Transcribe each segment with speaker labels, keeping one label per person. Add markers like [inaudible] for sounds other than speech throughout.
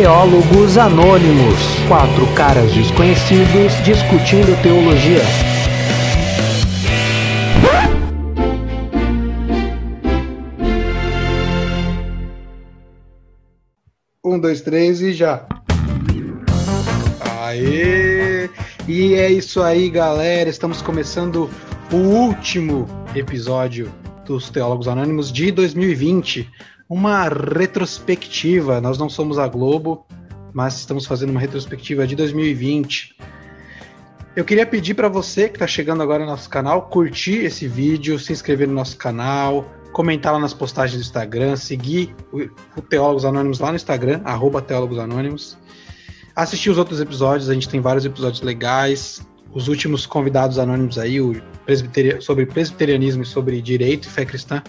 Speaker 1: Teólogos Anônimos quatro caras desconhecidos discutindo teologia.
Speaker 2: Um, dois, três e já. Aê! E é isso aí, galera. Estamos começando o último episódio dos Teólogos Anônimos de 2020. Uma retrospectiva. Nós não somos a Globo, mas estamos fazendo uma retrospectiva de 2020. Eu queria pedir para você que está chegando agora no nosso canal, curtir esse vídeo, se inscrever no nosso canal, comentar lá nas postagens do Instagram, seguir o, Teólogos Anônimos lá no Instagram, arroba Teólogos Anônimos. Assistir os outros episódios, a gente tem vários episódios legais. Os últimos convidados anônimos aí, o presbiteria, sobre presbiterianismo e sobre direito e fé cristã,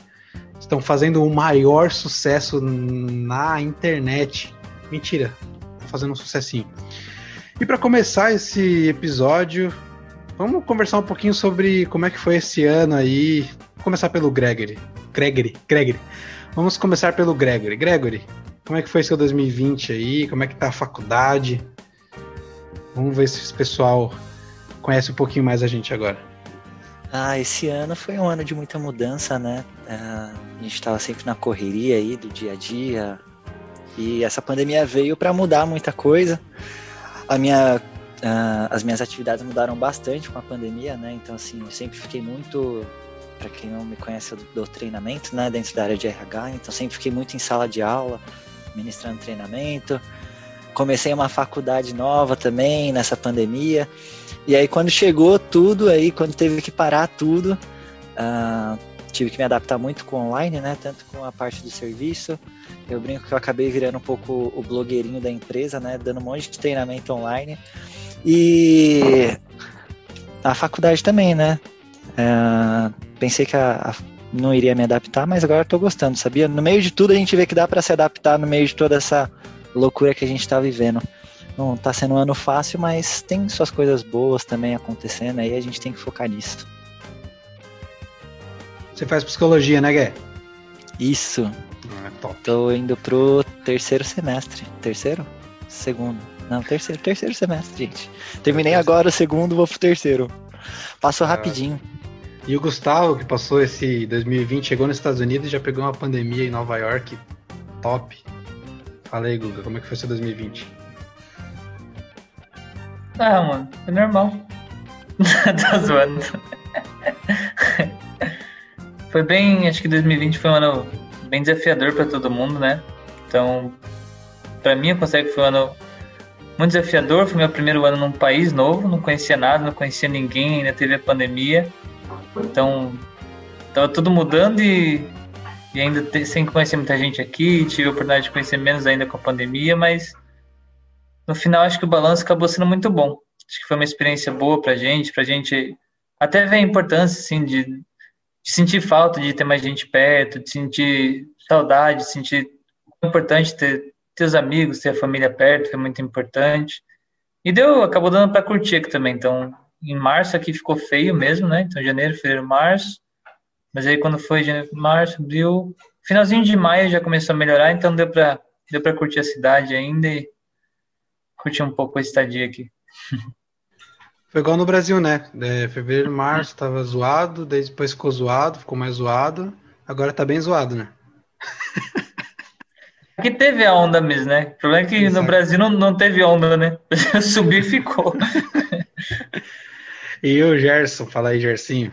Speaker 2: estão fazendo o maior sucesso na internet. Mentira, tá fazendo um sucessinho. E para começar esse episódio, vamos conversar um pouquinho sobre como é que foi esse ano aí. Vou começar pelo Gregory. Gregory, Gregory. Vamos começar pelo Gregory. Gregory, como é que foi seu 2020 aí? Como é que tá a faculdade? Vamos ver se esse pessoal conhece um pouquinho mais a gente agora.
Speaker 3: Ah, esse ano foi um ano de muita mudança, né? Uh, a gente estava sempre na correria aí do dia a dia. E essa pandemia veio para mudar muita coisa. A minha, as minhas atividades mudaram bastante com a pandemia, né? Então, assim, eu sempre fiquei muito para quem não me conhece, eu dou treinamento, né, dentro da área de RH, então sempre fiquei muito em sala de aula, ministrando treinamento. Comecei uma faculdade nova também nessa pandemia. E aí quando chegou tudo aí, quando teve que parar tudo, uh, tive que me adaptar muito com online, né? Tanto com a parte do serviço. Eu brinco que eu acabei virando um pouco o blogueirinho da empresa, né? Dando um monte de treinamento online. E a faculdade também, né? Uh, pensei que a, a, não iria me adaptar, mas agora estou gostando, sabia? No meio de tudo a gente vê que dá para se adaptar no meio de toda essa loucura que a gente está vivendo. Não está sendo um ano fácil, mas tem suas coisas boas também acontecendo, aí a gente tem que focar nisso.
Speaker 2: Você faz psicologia, né, Gué?
Speaker 3: Isso.
Speaker 2: Ah, top.
Speaker 3: Tô indo pro terceiro semestre. Terceiro? Segundo. Não, terceiro, terceiro semestre, gente. Terminei agora o segundo, vou pro terceiro. Passou rapidinho.
Speaker 2: E o Gustavo, que passou esse 2020, chegou nos Estados Unidos e já pegou uma pandemia em Nova York. Top. Fala aí, Guga, como é que foi seu 2020?
Speaker 4: Ah, mano, foi normal. [laughs] tá zoando. foi bem, acho que 2020 foi um ano bem desafiador para todo mundo, né? Então, para mim, eu considero que foi um ano muito desafiador. Foi meu primeiro ano num país novo, não conhecia nada, não conhecia ninguém, ainda teve a pandemia. Então, tava tudo mudando e, e ainda te, sem conhecer muita gente aqui, tive a oportunidade de conhecer menos ainda com a pandemia, mas no final acho que o balanço acabou sendo muito bom. Acho que foi uma experiência boa pra gente, pra gente até ver a importância, assim, de, de sentir falta de ter mais gente perto, de sentir saudade, de sentir importante ter, ter os amigos, ter a família perto, foi muito importante. E deu, acabou dando para curtir aqui também, então em março aqui ficou feio mesmo, né? Então janeiro, fevereiro, março. Mas aí quando foi janeiro, março, abril, finalzinho de maio já começou a melhorar, então deu para deu para curtir a cidade ainda e curtir um pouco a estadia aqui.
Speaker 2: Foi igual no Brasil, né? É, fevereiro, março tava zoado, daí depois ficou zoado, ficou mais zoado, agora tá bem zoado, né?
Speaker 4: Aqui teve a onda mesmo, né? O problema é que Exato. no Brasil não, não teve onda, né? [laughs] Subiu e ficou. [laughs]
Speaker 2: E o Gerson, fala aí, Gersinho.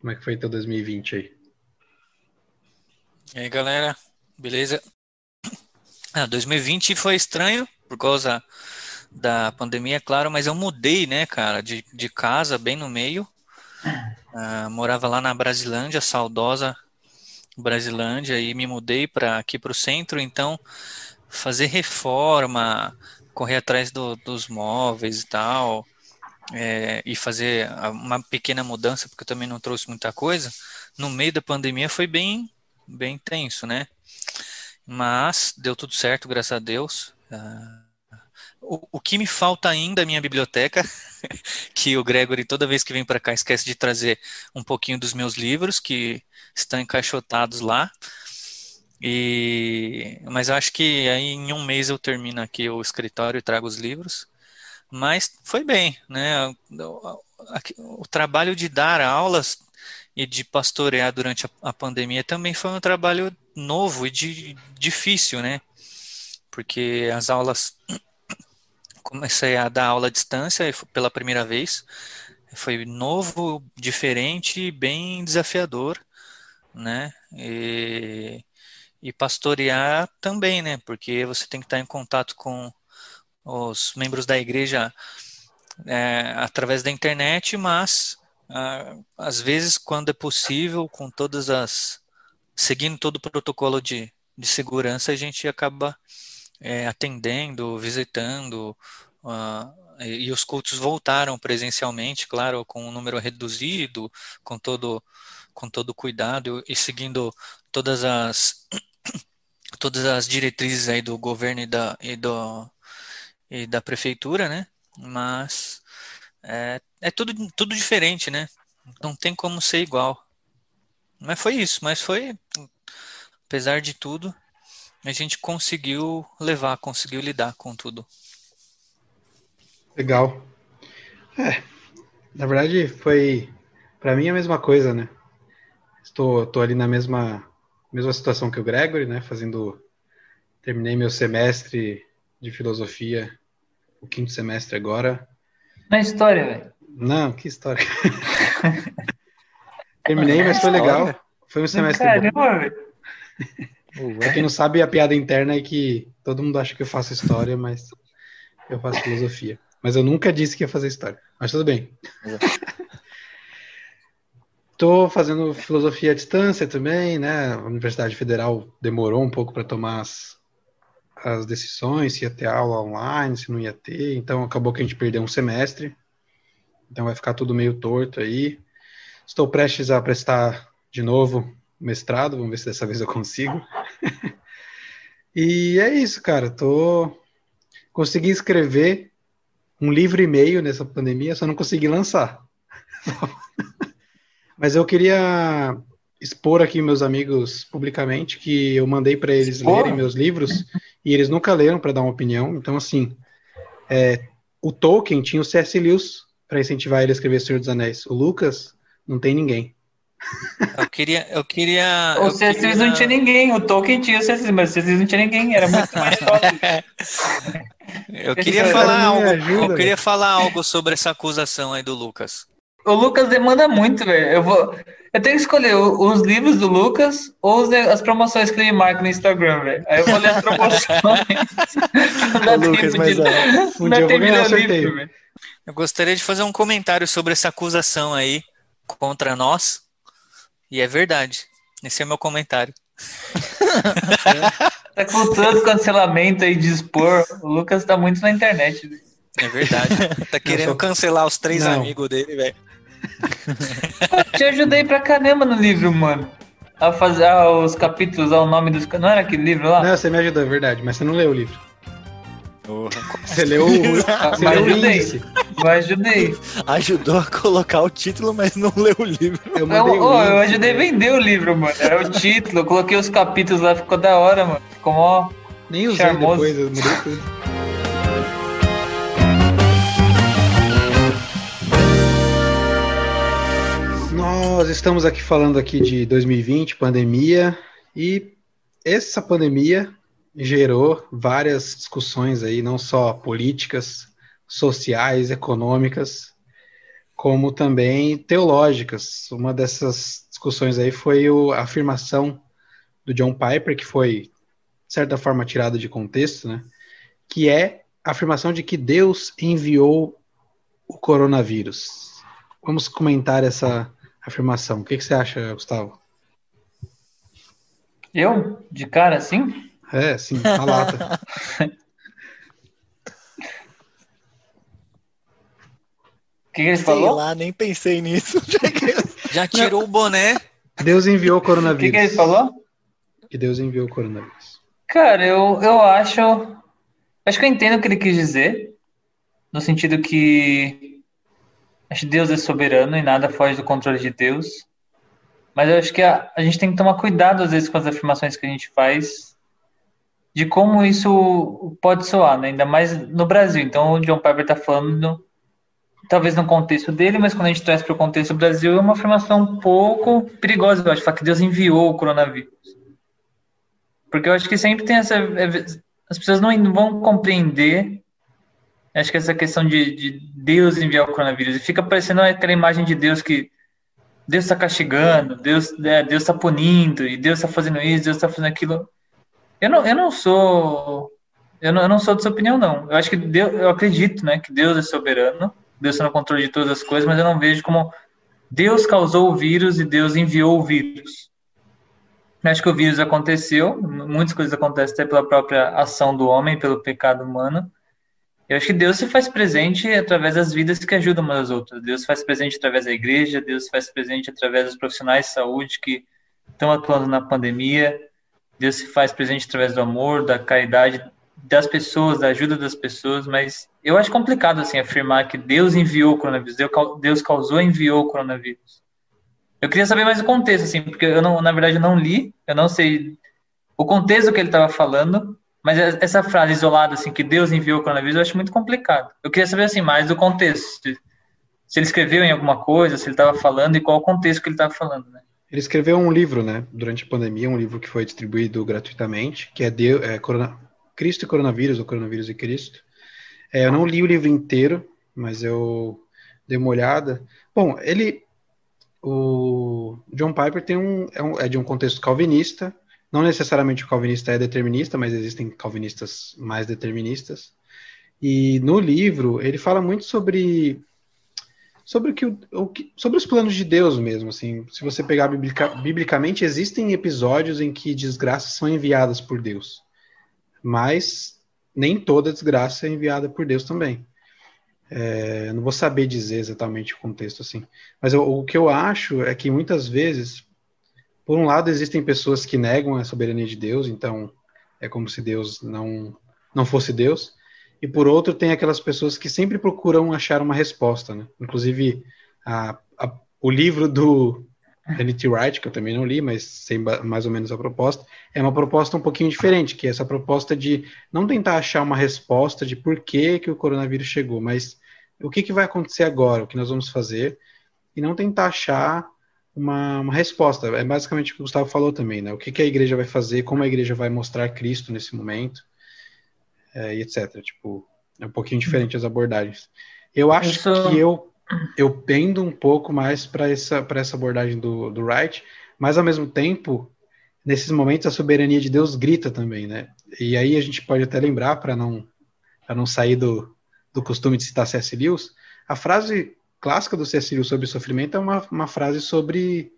Speaker 2: Como é que foi teu 2020 aí?
Speaker 5: E aí, galera, beleza? Ah, 2020 foi estranho por causa da pandemia, claro, mas eu mudei, né, cara, de, de casa bem no meio. Uh, morava lá na Brasilândia, saudosa Brasilândia, e me mudei para aqui para o centro, então fazer reforma, correr atrás do, dos móveis e tal, é, e fazer uma pequena mudança, porque eu também não trouxe muita coisa, no meio da pandemia foi bem, bem tenso, né? Mas deu tudo certo, graças a Deus. Uh, o, o, que me falta ainda é minha biblioteca, [laughs] que o Gregory toda vez que vem para cá esquece de trazer um pouquinho dos meus livros que estão encaixotados lá. E, mas eu acho que aí em um mês eu termino aqui o escritório e trago os livros. Mas foi bem, né? O trabalho de dar aulas e de pastorear durante a, a, pandemia também foi um trabalho novo e de, difícil, né? Porque as aulas [coughs] comecei a dar aula à distância pela primeira vez. Foi novo, diferente, bem desafiador, né? E, e pastorear também, né? Porque você tem que estar em contato com os membros da igreja é, através da internet, mas ah, às vezes, quando é possível, com todas as seguindo todo o protocolo de, de segurança, a gente acaba é, atendendo, visitando, uh, e, e os cultos voltaram presencialmente, claro, com um número reduzido, com todo com todo cuidado e seguindo todas as [coughs] todas as diretrizes aí do governo e da, e do, e da prefeitura, né? Mas é, é tudo, tudo diferente, né? Não tem como ser igual. Mas foi isso, mas foi, apesar de tudo, a gente conseguiu levar, conseguiu lidar com tudo.
Speaker 2: Legal. É, na verdade foi para mim a mesma coisa, né? Estou, estou ali na mesma mesma situação que o Gregory, né? Fazendo. Terminei meu semestre de filosofia, o quinto semestre agora.
Speaker 4: Na história, velho.
Speaker 2: Não, que história. [laughs] Terminei, mas foi legal. Foi um semestre Caramba, bom. Velho. Pra quem não sabe, a piada interna é que todo mundo acha que eu faço história, mas eu faço filosofia. Mas eu nunca disse que ia fazer história. Mas tudo bem. Estou fazendo filosofia à distância também, né? A Universidade Federal demorou um pouco para tomar as, as decisões, se ia ter aula online, se não ia ter. Então acabou que a gente perdeu um semestre. Então vai ficar tudo meio torto aí. Estou prestes a prestar de novo mestrado, vamos ver se dessa [laughs] vez eu consigo. e é isso, cara. Tô consegui escrever um livro e meio nessa pandemia, só não consegui lançar. [laughs] Mas eu queria expor aqui meus amigos publicamente que eu mandei para eles lerem meus livros e eles nunca leram para dar uma opinião. Então, assim, é, o Tolkien tinha o C.S. Lewis para incentivar ele a escrever Senhor dos Anéis. O Lucas não tem ninguém.
Speaker 5: Eu queria. Eu queria
Speaker 4: o C.S. Lewis não tinha ninguém. O Tolkien tinha o C.S. Lewis, mas o C.S. Lewis não tinha ninguém. Era muito mais [laughs]
Speaker 5: forte. eu queria falar algo. Eu queria falar algo sobre essa acusação aí do Lucas.
Speaker 4: O Lucas demanda muito, velho. Eu vou. Eu tenho que escolher os livros do Lucas ou as promoções que ele marca no Instagram, velho. Aí eu vou ler as promoções. [laughs] não
Speaker 2: Lucas, tempo de, uh, um dia eu vou ganhar livro, velho.
Speaker 5: Eu gostaria de fazer um comentário sobre essa acusação aí contra nós. E é verdade. Esse é meu comentário. [laughs]
Speaker 4: tá com tanto cancelamento aí de expor. O Lucas tá muito na internet. Véio.
Speaker 5: É verdade. Tá querendo cancelar os três Não. amigos dele, velho.
Speaker 4: Te ajudei pra caramba no livro, mano. A fazer ah, os capítulos, ao nome dos. Não era aquele livro lá?
Speaker 2: Não, você me ajudou, é verdade, mas você não leu o livro. Você leu o. [laughs]
Speaker 4: Você mas leu ajudei.
Speaker 3: Ajudou a colocar o título, mas não leu o livro.
Speaker 4: Eu, eu, oh, eu ajudei a vender o livro, mano. Era o título, eu coloquei os capítulos lá, ficou da hora, mano. Ficou mó.
Speaker 2: Nem usei charmoso. depois, eu mudei tudo. Nós estamos aqui falando aqui de 2020, pandemia, e essa pandemia gerou várias discussões aí, não só políticas, sociais, econômicas, como também teológicas. Uma dessas discussões aí foi o, a afirmação do John Piper, que foi, de certa forma, tirada de contexto, né? que é a afirmação de que Deus enviou o coronavírus. Vamos comentar essa afirmação. O que, que você acha, Gustavo?
Speaker 4: Eu? De cara assim?
Speaker 2: É, sim, a lata.
Speaker 4: O [laughs] que, que ele Sei falou?
Speaker 3: lá, nem pensei nisso. [laughs]
Speaker 5: Já tirou o boné.
Speaker 2: Deus enviou o coronavírus.
Speaker 4: O que, que ele falou?
Speaker 2: Que Deus enviou o coronavírus.
Speaker 4: Cara, eu, eu acho. Acho que eu entendo o que ele quis dizer. No sentido que Acho que Deus é soberano e nada foge do controle de Deus. Mas eu acho que a, a gente tem que tomar cuidado, às vezes, com as afirmações que a gente faz, de como isso pode soar, né? ainda mais no Brasil. Então, o John Piper está falando, talvez no contexto dele, mas quando a gente traz para o contexto do Brasil, é uma afirmação um pouco perigosa, eu acho, falar que Deus enviou o coronavírus. Porque eu acho que sempre tem essa. É, as pessoas não vão compreender. Acho que essa questão de, de Deus enviar o coronavírus. E fica parecendo aquela imagem de Deus que Deus está castigando, Deus é, Deus está punindo, e Deus está fazendo isso, Deus está fazendo aquilo. Eu não, eu não sou. Eu não, eu não sou dessa opinião, não. Eu acho que Deus, eu acredito, né, que Deus é soberano, Deus está no controle de todas as coisas, mas eu não vejo como Deus causou o vírus e Deus enviou o vírus. Acho que o vírus aconteceu, muitas coisas acontecem até pela própria ação do homem, pelo pecado humano. Eu acho que Deus se faz presente através das vidas que ajudam umas às outras. Deus se faz presente através da igreja, Deus se faz presente através dos profissionais de saúde que estão atuando na pandemia. Deus se faz presente através do amor, da caridade das pessoas, da ajuda das pessoas, mas eu acho complicado assim afirmar que Deus enviou o coronavírus, Deus causou e enviou o coronavírus. Eu queria saber mais o contexto, assim, porque eu não, na verdade, não li, eu não sei o contexto que ele estava falando, mas essa frase isolada, assim, que Deus enviou o coronavírus, eu acho muito complicado. Eu queria saber, assim, mais do contexto. Se ele escreveu em alguma coisa, se ele estava falando e qual o contexto que ele estava falando, né?
Speaker 2: Ele escreveu um livro, né, durante a pandemia, um livro que foi distribuído gratuitamente, que é, é Corona, Cristo e Coronavírus, ou Coronavírus e Cristo. É, eu não li o livro inteiro, mas eu dei uma olhada. Bom, ele o John Piper tem um é, um, é de um contexto calvinista, não necessariamente o calvinista é determinista, mas existem calvinistas mais deterministas. E no livro ele fala muito sobre sobre o que, o que, sobre os planos de Deus mesmo, assim. Se você pegar biblica, biblicamente, existem episódios em que desgraças são enviadas por Deus, mas nem toda desgraça é enviada por Deus também. É, não vou saber dizer exatamente o contexto assim, mas eu, o que eu acho é que muitas vezes, por um lado, existem pessoas que negam a soberania de Deus, então é como se Deus não não fosse Deus, e por outro tem aquelas pessoas que sempre procuram achar uma resposta, né? Inclusive a, a, o livro do N.T. Wright, que eu também não li, mas sei mais ou menos a proposta, é uma proposta um pouquinho diferente, que é essa proposta de não tentar achar uma resposta de por que, que o coronavírus chegou, mas o que, que vai acontecer agora, o que nós vamos fazer, e não tentar achar uma, uma resposta. É basicamente o que o Gustavo falou também, né? O que, que a igreja vai fazer, como a igreja vai mostrar Cristo nesse momento, é, e etc. Tipo, é um pouquinho diferente as abordagens. Eu acho Isso... que eu eu pendo um pouco mais para essa, essa abordagem do, do Wright, mas ao mesmo tempo, nesses momentos a soberania de Deus grita também, né? E aí a gente pode até lembrar, para não, não sair do, do costume de citar C.S. Lewis, a frase clássica do C.S. Lewis sobre sofrimento é uma, uma frase sobre,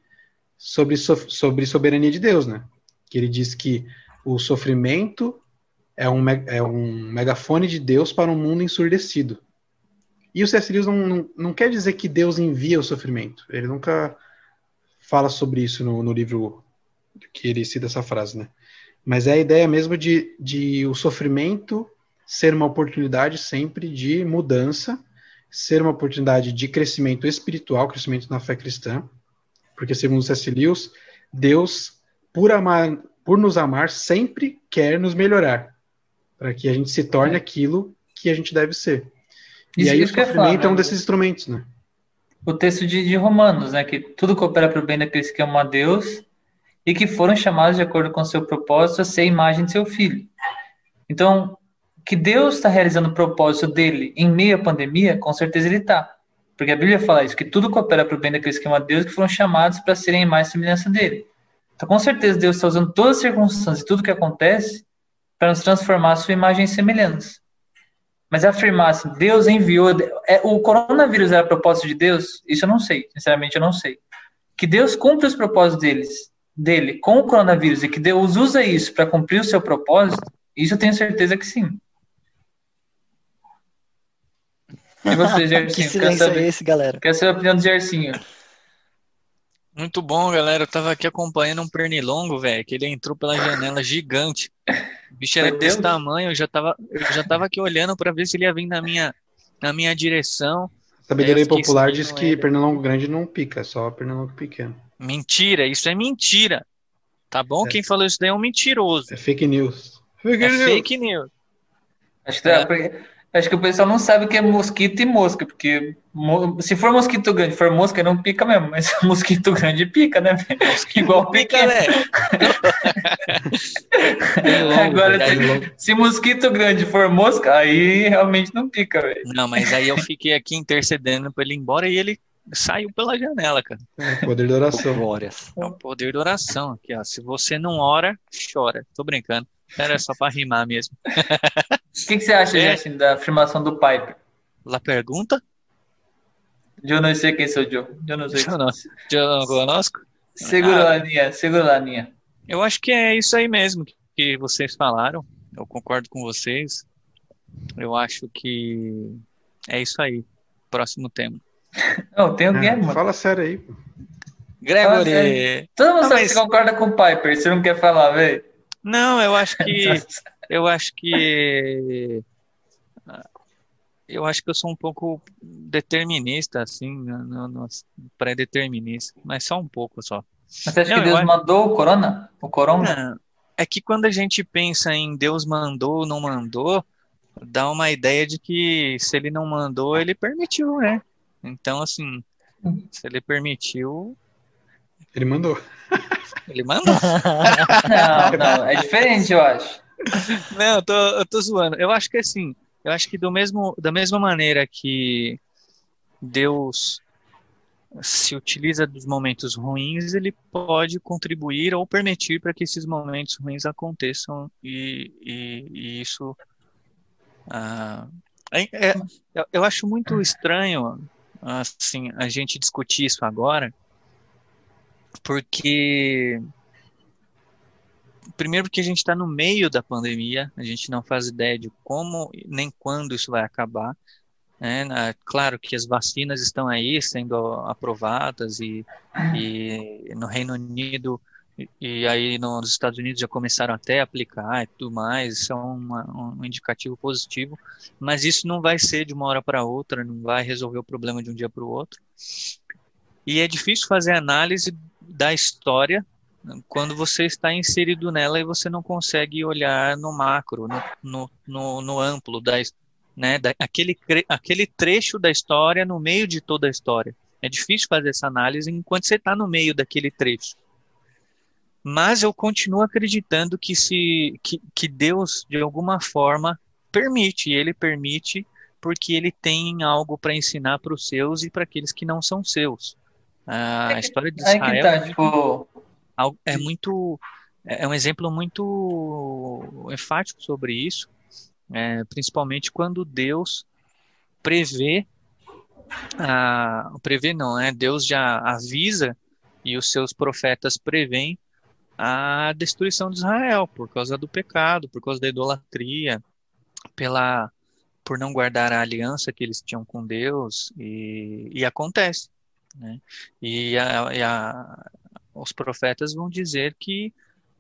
Speaker 2: sobre, sobre soberania de Deus, né? Que ele diz que o sofrimento é um, é um megafone de Deus para um mundo ensurdecido. E o C.S. Lewis não, não, não, quer dizer que Deus envia o sofrimento. Ele nunca fala sobre isso no, no livro que ele cita essa frase, né? Mas é a ideia mesmo de, de o sofrimento ser uma oportunidade sempre de mudança, ser uma oportunidade de crescimento espiritual, crescimento na fé cristã, porque segundo C.S. Lewis, Deus, por amar, por nos amar, sempre quer nos melhorar, para que a gente se torne aquilo que a gente deve ser. Isso, e aí o sofrimento é um né? desses instrumentos, né?
Speaker 4: O texto de, de Romanos, né? Que tudo coopera para o bem daqueles que amam a Deus e que foram chamados de acordo com seu propósito a ser a imagem de seu filho. Então, que Deus está realizando o propósito dele em meio à pandemia, com certeza ele está. Porque a Bíblia fala isso, que tudo coopera para o bem daqueles que amam a Deus, que foram chamados para serem e semelhança dele. Então, com certeza, Deus está usando todas as circunstâncias e tudo que acontece para nos transformar a sua imagem e semelhança. Mas afirmar assim, Deus enviou. É, o coronavírus era propósito de Deus? Isso eu não sei. Sinceramente, eu não sei. Que Deus cumpre os propósitos deles, dele com o coronavírus e que Deus usa isso para cumprir o seu propósito, isso eu tenho certeza que sim.
Speaker 3: E você, [laughs] Gersinho? que silêncio saber, é esse, galera?
Speaker 4: Quer saber a opinião do Gersinho?
Speaker 5: Muito bom, galera. Eu tava aqui acompanhando um pernilongo, velho, que ele entrou pela janela gigante. O bicho era desse tamanho, eu já tava, eu já tava aqui olhando para ver se ele ia vir na minha, na minha direção.
Speaker 2: A sabedoria popular diz que pernilongo grande não pica, é só pernilongo pequeno.
Speaker 5: Mentira, isso é mentira. Tá bom? Quem falou isso daí é um mentiroso.
Speaker 2: É fake news.
Speaker 5: É fake news.
Speaker 4: Acho que, é, acho que o pessoal não sabe o que é mosquito e mosca, porque mo- se for mosquito grande, for mosca, não pica mesmo, mas [laughs] mosquito grande pica, né? velho? [laughs] Igual
Speaker 5: Pica, né? [laughs]
Speaker 4: Agora,
Speaker 5: verdade.
Speaker 4: se, se mosquito grande for mosca, aí realmente não pica, velho.
Speaker 5: Não, mas aí eu fiquei aqui intercedendo pra ele ir embora e ele saiu pela janela, cara.
Speaker 2: É, poder da oração.
Speaker 3: Glórias.
Speaker 5: É o poder da oração aqui, ó. Se você não ora, chora. Tô brincando. Era só pra rimar mesmo.
Speaker 4: O que, que você acha,
Speaker 5: É.
Speaker 4: Justin, da afirmação do Piper?
Speaker 5: Lá pergunta?
Speaker 4: Eu não sei quem sou eu. Eu não sei. [laughs]
Speaker 5: Eu não. John conosco?
Speaker 4: Segura
Speaker 5: Ah.
Speaker 4: a linha, segura a linha.
Speaker 5: Eu acho que é isso aí mesmo que- vocês falaram. Eu concordo com vocês. Eu acho que é isso aí. Próximo tema. [laughs]
Speaker 4: Não, tem alguém,
Speaker 2: Ah,
Speaker 4: mano.
Speaker 2: fala sério aí. pô.
Speaker 5: Gregory!
Speaker 4: sério. Todo mundo
Speaker 5: Ah,
Speaker 4: sabe
Speaker 5: mas-
Speaker 4: que você concorda com o Piper, você não quer falar, velho?
Speaker 5: Não, eu acho que eu acho que eu acho que eu sou um pouco determinista, assim, pré-determinista, mas só um pouco só.
Speaker 4: Mas você acha
Speaker 5: Não,
Speaker 4: que
Speaker 5: eu
Speaker 4: Deus
Speaker 5: acho-
Speaker 4: mandou o corona? O corona?
Speaker 5: Não, é que quando a gente pensa em Deus mandou ou não mandou, dá uma ideia de que se ele não mandou, ele permitiu, né? Então, assim, se ele permitiu,
Speaker 2: Ele mandou.
Speaker 5: ele mandou.
Speaker 4: Não, não, é diferente, eu acho.
Speaker 5: Não, eu tô, eu tô zoando. Eu acho que assim, eu acho que do mesmo, da mesma maneira que Deus se utiliza dos momentos ruins, ele pode contribuir ou permitir para que esses momentos ruins aconteçam e, e, e isso. ah, é- é- eu, eu acho muito estranho assim a gente discutir isso agora, porque primeiro porque a gente está no meio da pandemia, a gente não faz ideia de como nem quando isso vai acabar. né? Claro que as vacinas estão aí sendo aprovadas e, e no Reino Unido e aí nos Estados Unidos já começaram até a aplicar e tudo mais, isso é uma- um indicativo positivo, mas isso não vai ser de uma hora para outra, não vai resolver o problema de um dia para o outro. E é difícil fazer análise da história quando você está inserido nela e você não consegue olhar no macro, no, no, no, no amplo, da, né, da, aquele, aquele trecho da história no meio de toda a história. É difícil fazer essa análise enquanto você está no meio daquele trecho. Mas eu continuo acreditando que, se, que, que Deus, de alguma forma, permite, Ele permite porque Ele tem algo para ensinar para os seus e para aqueles que não são seus. Ah, A história de Israel
Speaker 4: tá, tipo,
Speaker 5: é muito é um exemplo muito enfático sobre isso, é, principalmente quando Deus prevê ah, prevê não, né? Deus já avisa e os seus profetas preveem a destruição de Israel por causa do pecado, por causa da idolatria, pela por não guardar a aliança que eles tinham com Deus e, e acontece, né? E, a, e a, os profetas vão dizer que,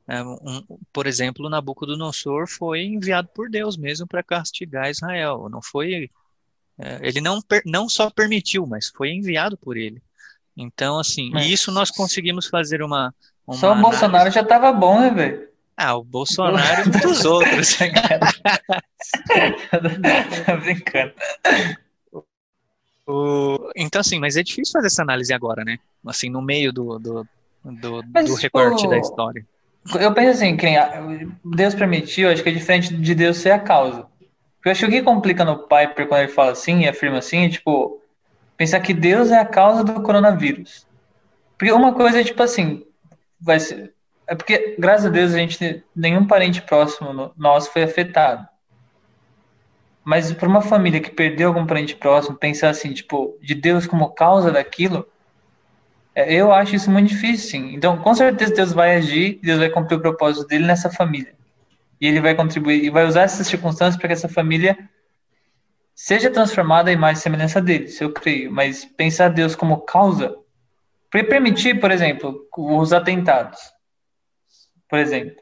Speaker 5: é, um, por exemplo, Nabucodonosor foi enviado por Deus mesmo para castigar Israel. Não foi, é, ele não, não só permitiu, mas foi enviado por ele. Então, assim, e isso nós conseguimos fazer uma, uma
Speaker 4: só o
Speaker 5: análise-
Speaker 4: Bolsonaro já tava bom, né, velho?
Speaker 5: Ah, o Bolsonaro e muitos outros. [laughs]
Speaker 4: Tá brincando.
Speaker 5: O- Então, assim, mas é difícil fazer essa análise agora, né? Assim, no meio do, do, do,
Speaker 4: Mas,
Speaker 5: do
Speaker 4: tipo,
Speaker 5: recorte da história.
Speaker 4: Eu penso assim, que nem a- Deus permitiu, acho que é diferente de Deus ser a causa. Eu acho que o que complica no Piper quando ele fala assim, e afirma assim, é tipo, pensar que Deus é a causa do coronavírus. Porque uma coisa é tipo assim, vai ser. É porque, graças a Deus, a gente, nenhum parente próximo no- nosso foi afetado. Mas para uma família que perdeu algum parente próximo, pensar assim, tipo, de Deus como causa daquilo, é, eu acho isso muito difícil, sim. Então, com certeza, Deus vai agir, Deus vai cumprir o propósito dele nessa família. E ele vai contribuir, e vai usar essas circunstâncias para que essa família seja transformada em mais semelhança dele, isso eu creio. Mas pensar Deus como causa, para permitir, por exemplo, os atentados, por exemplo.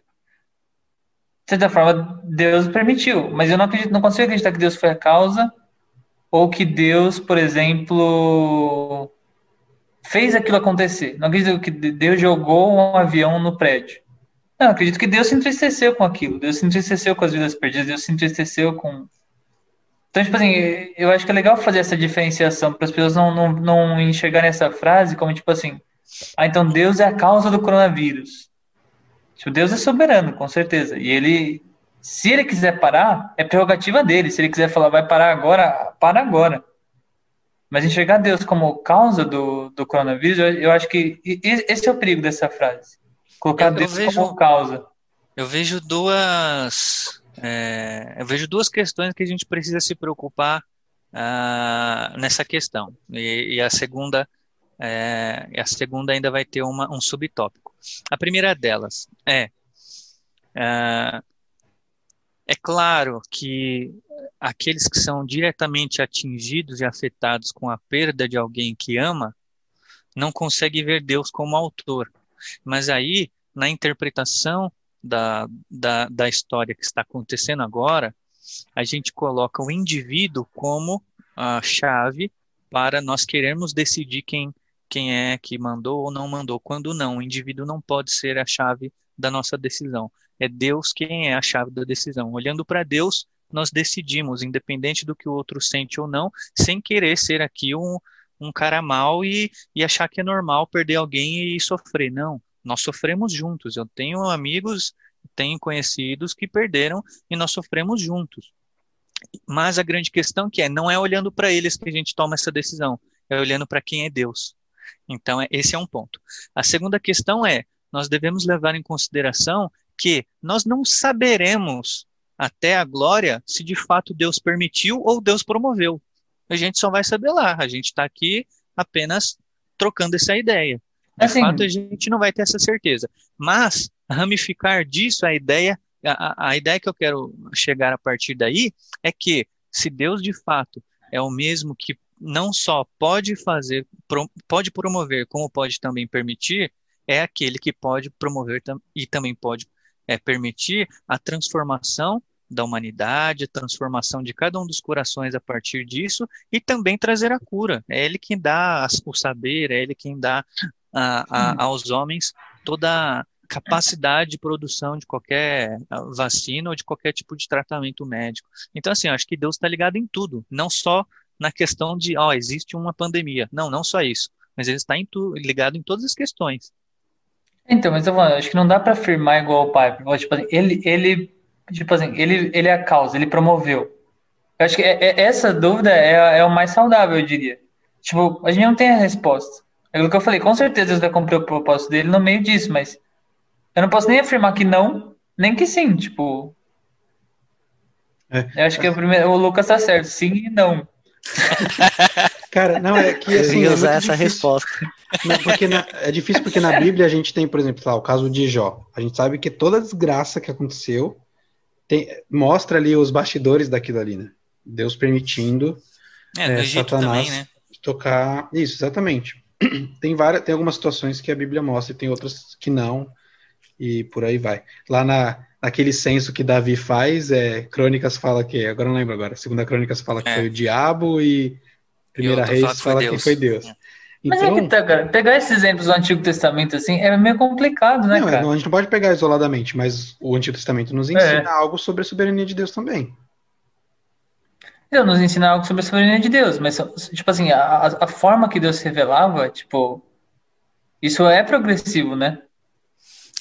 Speaker 4: De certa forma, Deus permitiu, mas eu não acredito, não consigo acreditar que Deus foi a causa, ou que Deus, por exemplo, fez aquilo acontecer. Não acredito que Deus jogou um avião no prédio. Não, acredito que Deus se entristeceu com aquilo. Deus se entristeceu com as vidas perdidas. Deus se entristeceu com. Então, tipo assim, eu acho que é legal fazer essa diferenciação para as pessoas não, não, não enxergarem essa frase como tipo assim: ah, então Deus é a causa do coronavírus. Tipo, Deus é soberano, com certeza. E ele, se ele quiser parar, é prerrogativa dele. Se ele quiser falar, vai parar agora, para agora. Mas enxergar Deus como causa do, do coronavírus, eu, eu acho que esse é o perigo dessa frase. Colocar eu, Deus vejo, como causa.
Speaker 5: Eu vejo duas. É, eu vejo duas questões que a gente precisa se preocupar uh, nessa questão. E, e a segunda é, a segunda ainda vai ter uma, um subtópico. A primeira delas é, é é claro que aqueles que são diretamente atingidos e afetados com a perda de alguém que ama não conseguem ver Deus como autor. Mas aí, na interpretação da, da, da história que está acontecendo agora, a gente coloca o indivíduo como a chave para nós querermos decidir quem, quem é que mandou ou não mandou. Quando não, o indivíduo não pode ser a chave da nossa decisão. É Deus quem é a chave da decisão. Olhando para Deus, nós decidimos, independente do que o outro sente ou não, sem querer ser aqui um, um cara mal e, e achar que é normal perder alguém e sofrer. Não, nós sofremos juntos. Eu tenho amigos, tenho conhecidos que perderam e nós sofremos juntos. Mas a grande questão que é, não é olhando para eles que a gente toma essa decisão, é olhando para quem é Deus. Então, é, esse é um ponto. A segunda questão é, nós devemos levar em consideração que nós não saberemos até a glória se de fato Deus permitiu ou Deus promoveu. A gente só vai saber lá. A gente está aqui apenas trocando essa ideia. De assim, fato, a gente não vai ter essa certeza. Mas ramificar disso a ideia, a, a ideia que eu quero chegar a partir daí é que se Deus de fato é o mesmo que não só pode fazer, pode promover, como pode também permitir, é aquele que pode promover e também pode é, permitir a transformação da humanidade, a transformação de cada um dos corações a partir disso e também trazer a cura. É Ele quem dá o saber, é Ele quem dá a, a, aos homens toda a capacidade de produção de qualquer vacina ou de qualquer tipo de tratamento médico. Então, assim, acho que Deus está ligado em tudo, não só na questão de, ó, oh, existe uma pandemia. Não, não só isso, mas Ele está em tu, ligado em todas as questões.
Speaker 4: Então, mas eu acho que não dá para afirmar igual o pai. Tipo assim, ele, ele, tipo assim, ele, ele é a causa, ele promoveu. Eu acho que é, é, essa dúvida é, é o mais saudável, eu diria. Tipo, a gente não tem a resposta. É aquilo que eu falei, com certeza Deus vai cumprir o propósito dele no meio disso, mas eu não posso nem afirmar que não, nem que sim, tipo. É. Eu acho que o, primeiro, o Lucas tá certo, sim e não. [laughs]
Speaker 2: Cara, não, é que assim.
Speaker 3: Eu ia é usar essa resposta.
Speaker 2: Não, porque na, é difícil porque na Bíblia a gente tem, por exemplo, lá, o caso de Jó. A gente sabe que toda desgraça que aconteceu tem, mostra ali os bastidores daquilo ali, né? Deus permitindo
Speaker 5: é, é, Satanás também, né?
Speaker 2: tocar. Isso, exatamente. [clears throat] Tem várias, tem algumas situações que a Bíblia mostra e tem outras que não, e por aí vai. Lá na, naquele censo que Davi faz, é, Crônicas fala que, agora não lembro agora, segunda Crônicas fala que é. foi o diabo e Primeira Reis fala que foi Deus. É.
Speaker 4: Mas então, é que tá, cara, pegar esses exemplos do Antigo Testamento assim é meio complicado, né,
Speaker 2: não,
Speaker 4: cara?
Speaker 2: Não, a gente não pode pegar isoladamente, mas o Antigo Testamento nos ensina é. algo sobre a soberania de Deus também.
Speaker 4: Deus nos ensina algo sobre a soberania de Deus, mas, tipo assim, a, a forma que Deus se revelava, tipo, isso é progressivo, né?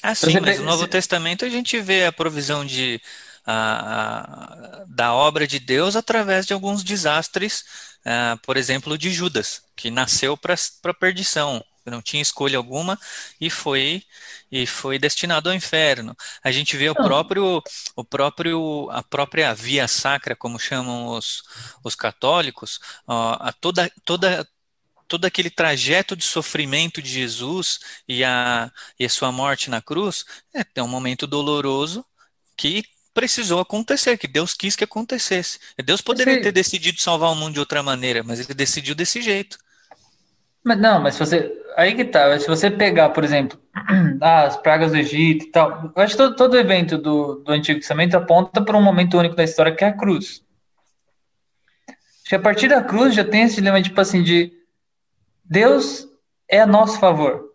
Speaker 5: Ah, sim, exemplo, mas no Novo Testamento a gente vê a provisão de, a, a, da obra de Deus através de alguns desastres, uh, por exemplo, de Judas, que nasceu para a perdição, não tinha escolha alguma e foi e foi destinado ao inferno. A gente vê o próprio o próprio a própria via sacra, como chamam os, os católicos, a toda toda todo aquele trajeto de sofrimento de Jesus e a, e a sua morte na cruz, é, é um momento doloroso que precisou acontecer, que Deus quis que acontecesse. Deus poderia ter decidido salvar o mundo de outra maneira, mas ele decidiu desse jeito.
Speaker 4: Mas não, mas se você. Aí que tá. Se você pegar, por exemplo, [clears throat] ah, as pragas do Egito e tal. Eu acho que todo, todo evento do, do Antigo Testamento aponta para um momento único da história que é a cruz. Acho que a partir da cruz já tem esse dilema, tipo assim, de Deus é a nosso favor.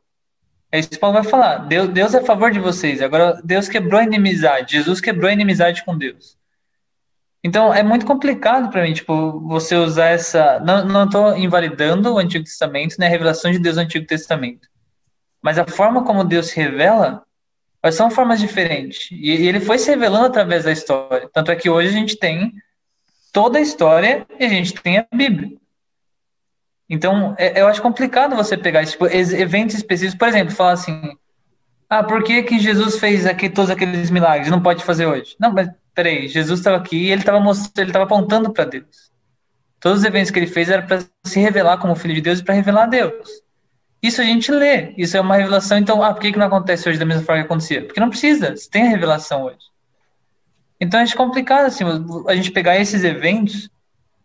Speaker 4: É isso que Paulo vai falar. Deus, Deus é a favor de vocês. Agora, Deus quebrou a inimizade. Jesus quebrou a inimizade com Deus. Então, é muito complicado para mim, tipo, você usar essa. Não, estou invalidando o Antigo Testamento, né? A revelação de Deus no Antigo Testamento. Mas a forma como Deus se revela são formas diferentes. E ele foi se revelando através da história. Tanto é que hoje a gente tem toda a história e a gente tem a Bíblia. Então, é, eu acho complicado você pegar tipo, eventos específicos, por exemplo, falar assim: ah, por que, que Jesus fez aqui todos aqueles milagres? Não pode fazer hoje. Não, mas peraí, Jesus estava aqui e ele estava mostrando, ele estava apontando para Deus. Todos os eventos que ele fez eram para se revelar como filho de Deus e para revelar a Deus. Isso a gente lê, isso é uma revelação. Então, ah, por que, que não acontece hoje da mesma forma que acontecia? Porque não precisa, você tem a revelação hoje. Então, é complicado assim, a gente pegar esses eventos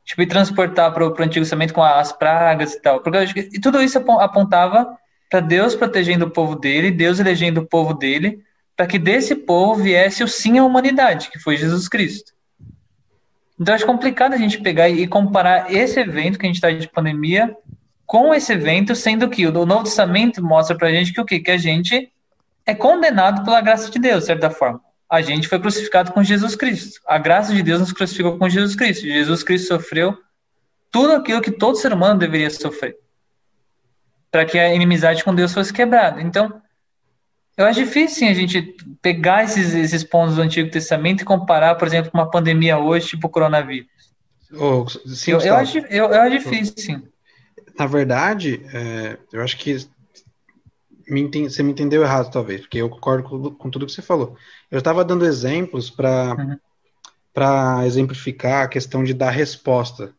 Speaker 4: tipo, e transportar para o Antigo Testamento com as pragas e tal. Porque que, e tudo isso apontava para Deus protegendo o povo dele, Deus elegendo o povo dele, para que desse povo viesse o sim à humanidade, que foi Jesus Cristo. Então acho complicado a gente pegar e comparar esse evento que a gente está de pandemia com esse evento, sendo que o Novo Testamento mostra para a gente que o quê? Que a gente é condenado pela graça de Deus, de certa forma. A gente foi crucificado com Jesus Cristo. A graça de Deus nos crucificou com Jesus Cristo. Jesus Cristo sofreu tudo aquilo que todo ser humano deveria sofrer para que a inimizade com Deus fosse quebrada. Então, eu acho difícil sim, a gente pegar esses, esses pontos do Antigo Testamento e comparar, por exemplo, com uma pandemia hoje, tipo o coronavírus.
Speaker 2: Oh, sim,
Speaker 4: eu, eu, acho, eu, eu acho difícil, sim.
Speaker 2: Na verdade, é, eu acho que me entende, você me entendeu errado, talvez, porque eu concordo com, com tudo que você falou. Eu estava dando exemplos para uhum. exemplificar a questão de dar resposta.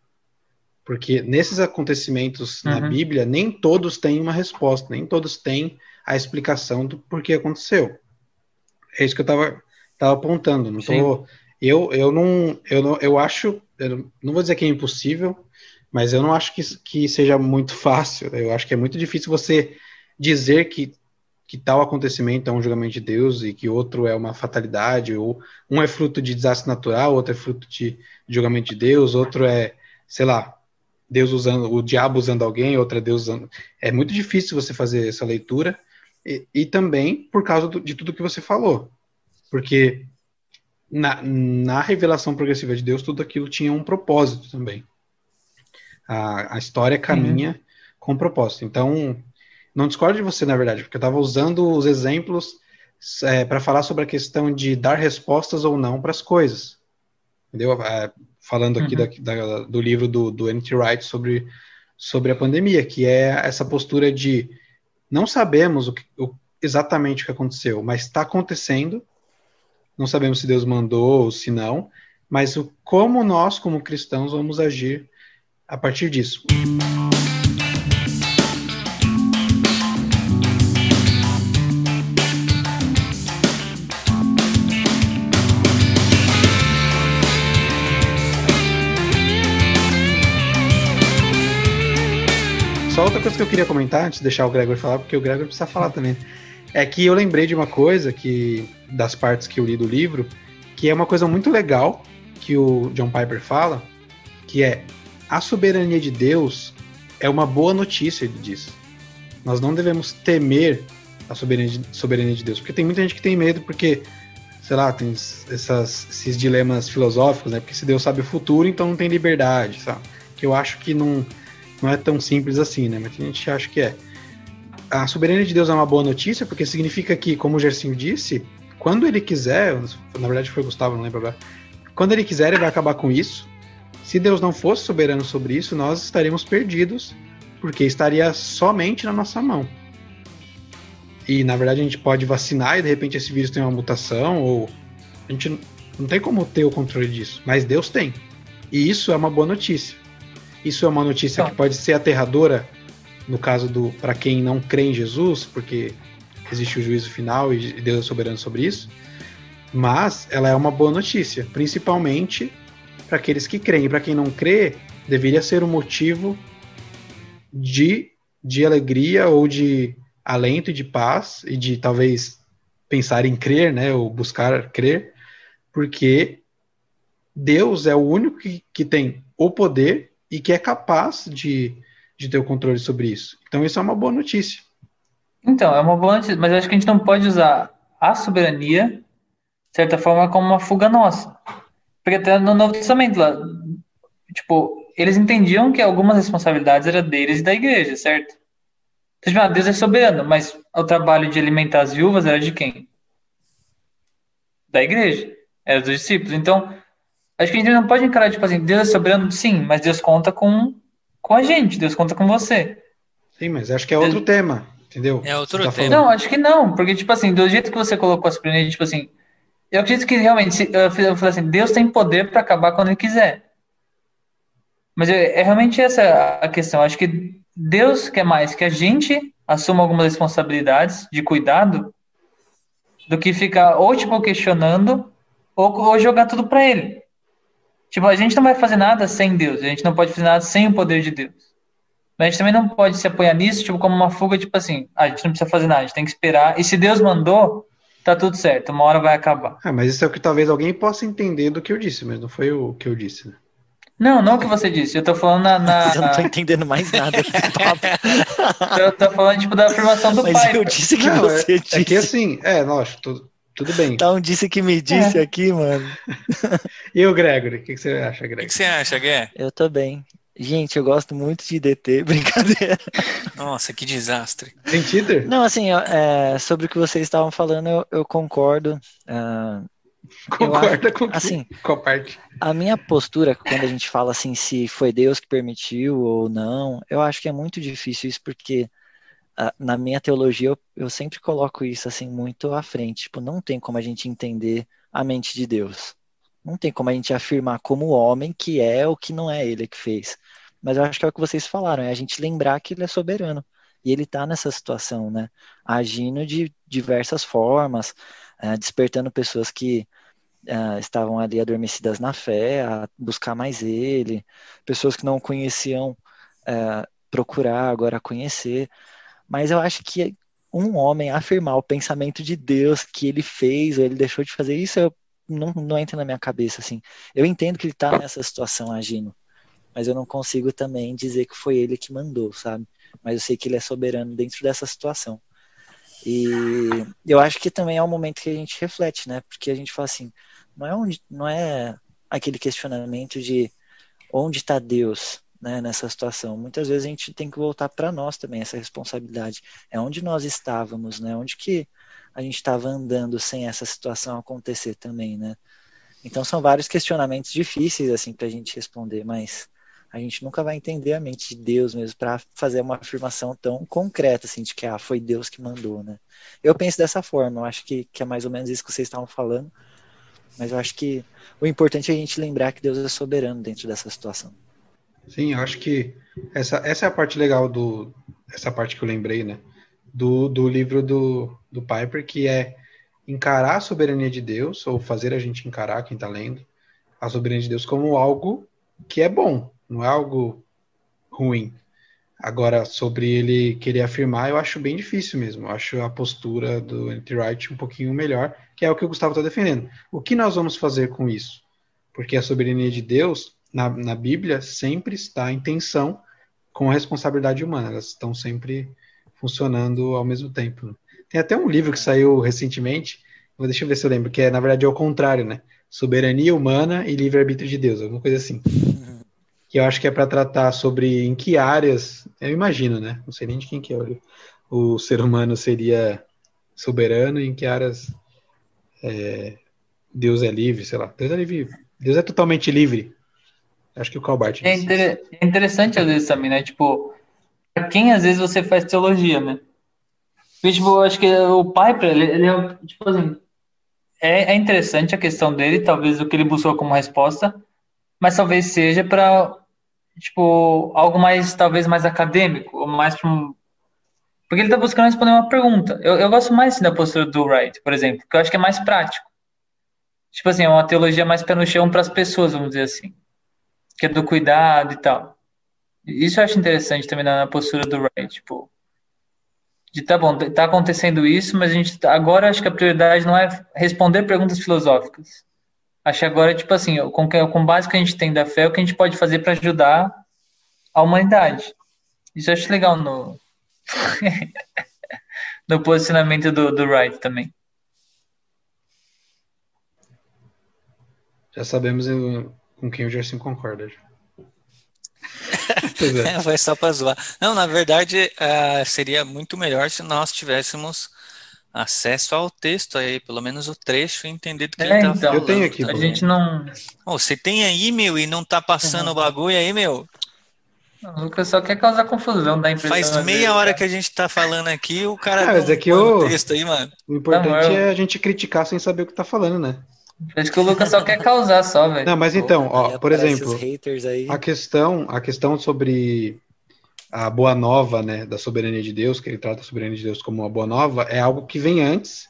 Speaker 2: Porque nesses acontecimentos uhum. na Bíblia, nem todos têm uma resposta, nem todos têm a explicação do porquê aconteceu. É isso que eu estava tava apontando. Não tô, eu, eu não, eu não, eu acho, eu não vou dizer que é impossível, mas eu não acho que, que seja muito fácil. Eu acho que é muito difícil você dizer que que tal acontecimento é um julgamento de Deus e que outro é uma fatalidade, ou um é fruto de desastre natural, outro é fruto de, de julgamento de Deus, outro é, sei lá, Deus usando, o diabo usando alguém, outro é Deus usando. É muito difícil você fazer essa leitura, e, e também por causa do, de tudo que você falou. Porque na, na, revelação progressiva de Deus, tudo aquilo tinha um propósito também. A, a história caminha uhum. com propósito. Então, não discordo de você, na verdade, porque eu estava usando os exemplos é, para falar sobre a questão de dar respostas ou não para as coisas. Entendeu? É, falando aqui uhum. da, da, do livro do, do N.T. Wright sobre, sobre a pandemia, que é essa postura de não sabemos o que, o, exatamente o que aconteceu, mas está acontecendo. Não sabemos se Deus mandou ou se não, mas o como nós, como cristãos, vamos agir a partir disso. Outra coisa que eu queria comentar, antes de deixar o Gregor falar, porque o Gregor precisa falar também. É que eu lembrei de uma coisa que das partes que eu li do livro, que é uma coisa muito legal que o John Piper fala, que é a soberania de Deus é uma boa notícia, ele diz. Nós não devemos temer a soberania de, Deus, porque tem muita gente que tem medo porque sei lá, tem essas, esses dilemas filosóficos, né? Porque se Deus sabe o futuro, então não tem liberdade, sabe? Que eu acho que não, não é tão simples assim, né? Mas a gente acha que é. A soberania de Deus é uma boa notícia, porque significa que, como o Gersinho disse, quando ele quiser, na verdade foi o Gustavo, não lembro agora, quando ele quiser, ele vai acabar com isso. Se Deus não fosse soberano sobre isso, nós estaríamos perdidos, porque estaria somente na nossa mão. E na verdade a gente pode vacinar e de repente esse vírus tem uma mutação, ou a gente não tem como ter o controle disso, mas Deus tem. E isso é uma boa notícia. Isso é uma notícia que pode ser aterradora no caso do para quem não crê em Jesus, porque existe o juízo final e Deus é soberano sobre isso. Mas ela é uma boa notícia, principalmente para aqueles que creem. Para quem não crê, deveria ser um motivo de, de alegria ou de alento e de paz e de talvez pensar em crer, né, ou buscar crer, porque Deus é o único que, que tem o poder e que é capaz de, de ter o controle sobre isso. Então isso é uma boa notícia.
Speaker 4: Então, é uma boa notícia, mas acho que a gente não pode usar a soberania, de certa forma, como uma fuga nossa. Porque até no Novo Testamento, lá, tipo, eles entendiam que algumas responsabilidades eram deles e da igreja, certo? Então, tipo, ah, Deus é soberano, mas o trabalho de alimentar as viúvas era de quem? Da igreja, era dos discípulos. Então, acho que a gente não pode encarar, tipo assim, Deus é soberano, sim, mas Deus conta com, com a gente, Deus conta com você.
Speaker 2: Sim, mas acho que é outro Deus... tema, entendeu?
Speaker 5: É outro tá
Speaker 4: tema. Não, acho que não, porque, tipo assim, do jeito que você colocou a soberania, tipo assim, eu acredito que realmente, eu falei assim, Deus tem poder para acabar quando ele quiser. Mas é, é realmente essa a questão. Acho que Deus quer mais que a gente assuma algumas responsabilidades de cuidado do que ficar ou tipo questionando ou, ou jogar tudo para ele. Tipo, a gente não vai fazer nada sem Deus, a gente não pode fazer nada sem o poder de Deus. Mas a gente também não pode se apoiar nisso, tipo, como uma fuga, tipo assim, ah, a gente não precisa fazer nada, a gente tem que esperar. E se Deus mandou, tá tudo certo, uma hora vai acabar.
Speaker 2: Ah, mas isso é o que talvez alguém possa entender do que eu disse, mas não foi o que eu disse, né?
Speaker 4: Não, não o que você disse. Eu tô falando na. na...
Speaker 3: Eu não tô entendendo mais nada papo. [laughs]
Speaker 4: eu tô falando, tipo, da afirmação do
Speaker 3: Mas
Speaker 4: pai.
Speaker 3: eu disse que não, você
Speaker 2: é,
Speaker 3: disse.
Speaker 2: É que assim, é, lógico, tudo, bem.
Speaker 3: Então disse que me disse é. aqui, mano. [laughs]
Speaker 2: e o Gregory? O que, que você acha, Gregory?
Speaker 5: O que, que você acha, Gué?
Speaker 3: Eu tô bem. Gente, eu gosto muito de DT, [laughs] brincadeira.
Speaker 5: Nossa, que desastre.
Speaker 2: Tem Tinder?
Speaker 3: Não, assim, é, sobre o que vocês estavam falando, eu, eu concordo. Uh,
Speaker 2: Concorda com
Speaker 3: assim,
Speaker 2: qual parte?
Speaker 3: A minha postura, quando a gente fala assim, se foi Deus que permitiu ou não, eu acho que é muito difícil isso, porque uh, na minha teologia eu, eu sempre coloco isso assim muito à frente. Tipo, não tem como a gente entender a mente de Deus. Não tem como a gente afirmar como homem que é o que não é ele que fez. Mas eu acho que é o que vocês falaram, é a gente lembrar que ele é soberano. E ele está nessa situação, né? Agindo de diversas formas, uh, despertando pessoas que uh, estavam ali adormecidas na fé, a buscar mais ele, pessoas que não conheciam uh, procurar agora conhecer. Mas eu acho que um homem afirmar o pensamento de Deus que ele fez ou ele deixou de fazer isso, eu, não, não entra na minha cabeça assim. Eu entendo que ele está nessa situação agindo, mas eu não consigo também dizer que foi ele que mandou, sabe? Mas eu sei que ele é soberano dentro dessa situação. E eu acho que também é um momento que a gente reflete, né? Porque a gente fala assim, não é, onde, não é aquele questionamento de onde está Deus né, nessa situação. Muitas vezes a gente tem que voltar para nós também essa responsabilidade. É onde nós estávamos, né? Onde que a gente estava andando sem essa situação acontecer também, né? Então são vários questionamentos difíceis assim para a gente responder, mas a gente nunca vai entender a mente de Deus mesmo para fazer uma afirmação tão concreta assim de que ah, foi Deus que mandou, né? Eu penso dessa forma, eu acho que, que é mais ou menos isso que vocês estavam falando. Mas eu acho que o importante é a gente lembrar que Deus é soberano dentro dessa situação.
Speaker 2: Sim, eu acho que essa, essa é a parte legal do. Essa parte que eu lembrei, né? Do, do livro do, do Piper, que é encarar a soberania de Deus, ou fazer a gente encarar, quem está lendo, a soberania de Deus como algo que é bom, não é algo ruim. Agora, sobre ele querer afirmar, eu acho bem difícil mesmo. Eu acho a postura do anti-right um pouquinho melhor, que é o que o Gustavo está defendendo. O que nós vamos fazer com isso? Porque a soberania de Deus, na, na Bíblia, sempre está em tensão com a responsabilidade humana. Elas estão sempre funcionando ao mesmo tempo. Né? Tem até um livro que saiu recentemente, deixa eu ver se eu lembro, que é, na verdade, é o contrário, né? Soberania humana e livre-arbítrio de Deus, alguma coisa assim que eu acho que é para tratar sobre em que áreas, eu imagino, né? Não sei nem de quem que é o, o ser humano seria soberano e em que áreas é, Deus é livre, sei lá. Deus é livre. Deus é totalmente livre. Acho que o Calbart.
Speaker 4: É, inter é interessante às vezes também, né? Tipo, para quem às vezes você faz teologia, né? Porque, tipo, eu acho que o Piper, ele, ele é, tipo assim, é, é interessante a questão dele, talvez o que ele buscou como resposta, mas talvez seja para tipo algo mais talvez mais acadêmico ou mais um porque ele está buscando responder uma pergunta. Eu, eu gosto mais assim, da postura do Wright, por exemplo, que eu acho que é mais prático. Tipo assim, é uma teologia mais pé no chão para as pessoas, vamos dizer assim, que é do cuidado e tal. Isso eu acho interessante também na, postura do Wright, tipo, de tá bom, tá acontecendo isso, mas a gente agora acho que a prioridade não é responder perguntas filosóficas. Acho que agora, tipo assim, com, com base que a gente tem da fé, o que a gente pode fazer para ajudar a humanidade. Isso eu acho legal no, [laughs] no posicionamento do, do Wright também.
Speaker 2: Já sabemos com quem o Gerson concorda. [laughs]
Speaker 5: É. Foi só para zoar. Não, na verdade, uh, seria muito melhor se nós tivéssemos acesso ao texto aí, pelo menos o trecho, e entender do que
Speaker 4: É,
Speaker 5: ele tá
Speaker 4: então,
Speaker 5: falando.
Speaker 2: Eu tenho aqui,
Speaker 4: A
Speaker 2: pô.
Speaker 4: gente não.
Speaker 5: Ô, você tem aí, meu, e não tá passando o bagulho aí, meu?
Speaker 4: O Lucas só quer causar confusão, dá a impressão.
Speaker 5: Faz meia
Speaker 4: vezes,
Speaker 5: hora
Speaker 4: cara.
Speaker 5: que a gente tá falando aqui, o cara
Speaker 2: Ah, mas é que
Speaker 5: no texto aí, mano.
Speaker 2: O importante
Speaker 4: Não, eu-
Speaker 2: é a gente criticar sem saber o que tá falando, né?
Speaker 4: Acho que o Lucas só quer causar só, velho.
Speaker 2: Não, mas então, ó, por exemplo, a questão, a questão sobre a boa nova, né, da soberania de Deus, que ele trata a soberania de Deus como uma boa nova, é algo que vem antes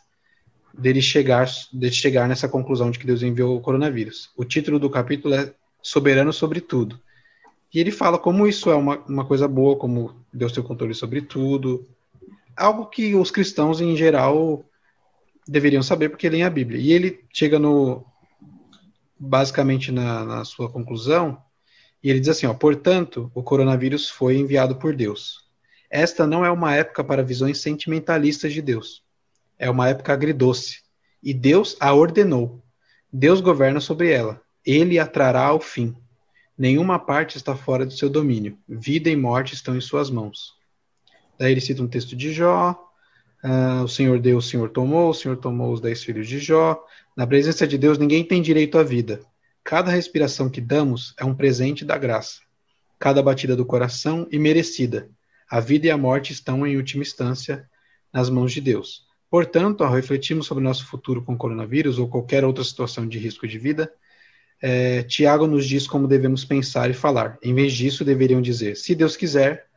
Speaker 2: dele chegar, dele chegar nessa conclusão de que Deus enviou o coronavírus. O título do capítulo é Soberano sobre tudo. E ele fala como isso é uma, uma coisa boa, como Deus tem o controle sobre tudo. Algo que os cristãos, em geral, deveriam saber porque leem a Bíblia. E ele chega no basicamente na, na sua conclusão, e ele diz assim, ó, portanto, o coronavírus foi enviado por Deus. Esta não é uma época para visões sentimentalistas de Deus. É uma época agridoce. E Deus a ordenou. Deus governa sobre ela. Ele a trará ao fim. Nenhuma parte está fora do seu domínio. Vida e morte estão em suas mãos. Daí ele cita um texto de Jó. Ah, o Senhor deu, o Senhor tomou, o Senhor tomou os dez filhos de Jó. Na presença de Deus, ninguém tem direito à vida. Cada respiração que damos é um presente da graça. Cada batida do coração e merecida. A vida e a morte estão, em última instância, nas mãos de Deus. Portanto, ao refletirmos sobre nosso futuro com o coronavírus ou qualquer outra situação de risco de vida, eh, Tiago nos diz como devemos pensar e falar. Em vez disso, deveriam dizer: se Deus quiser,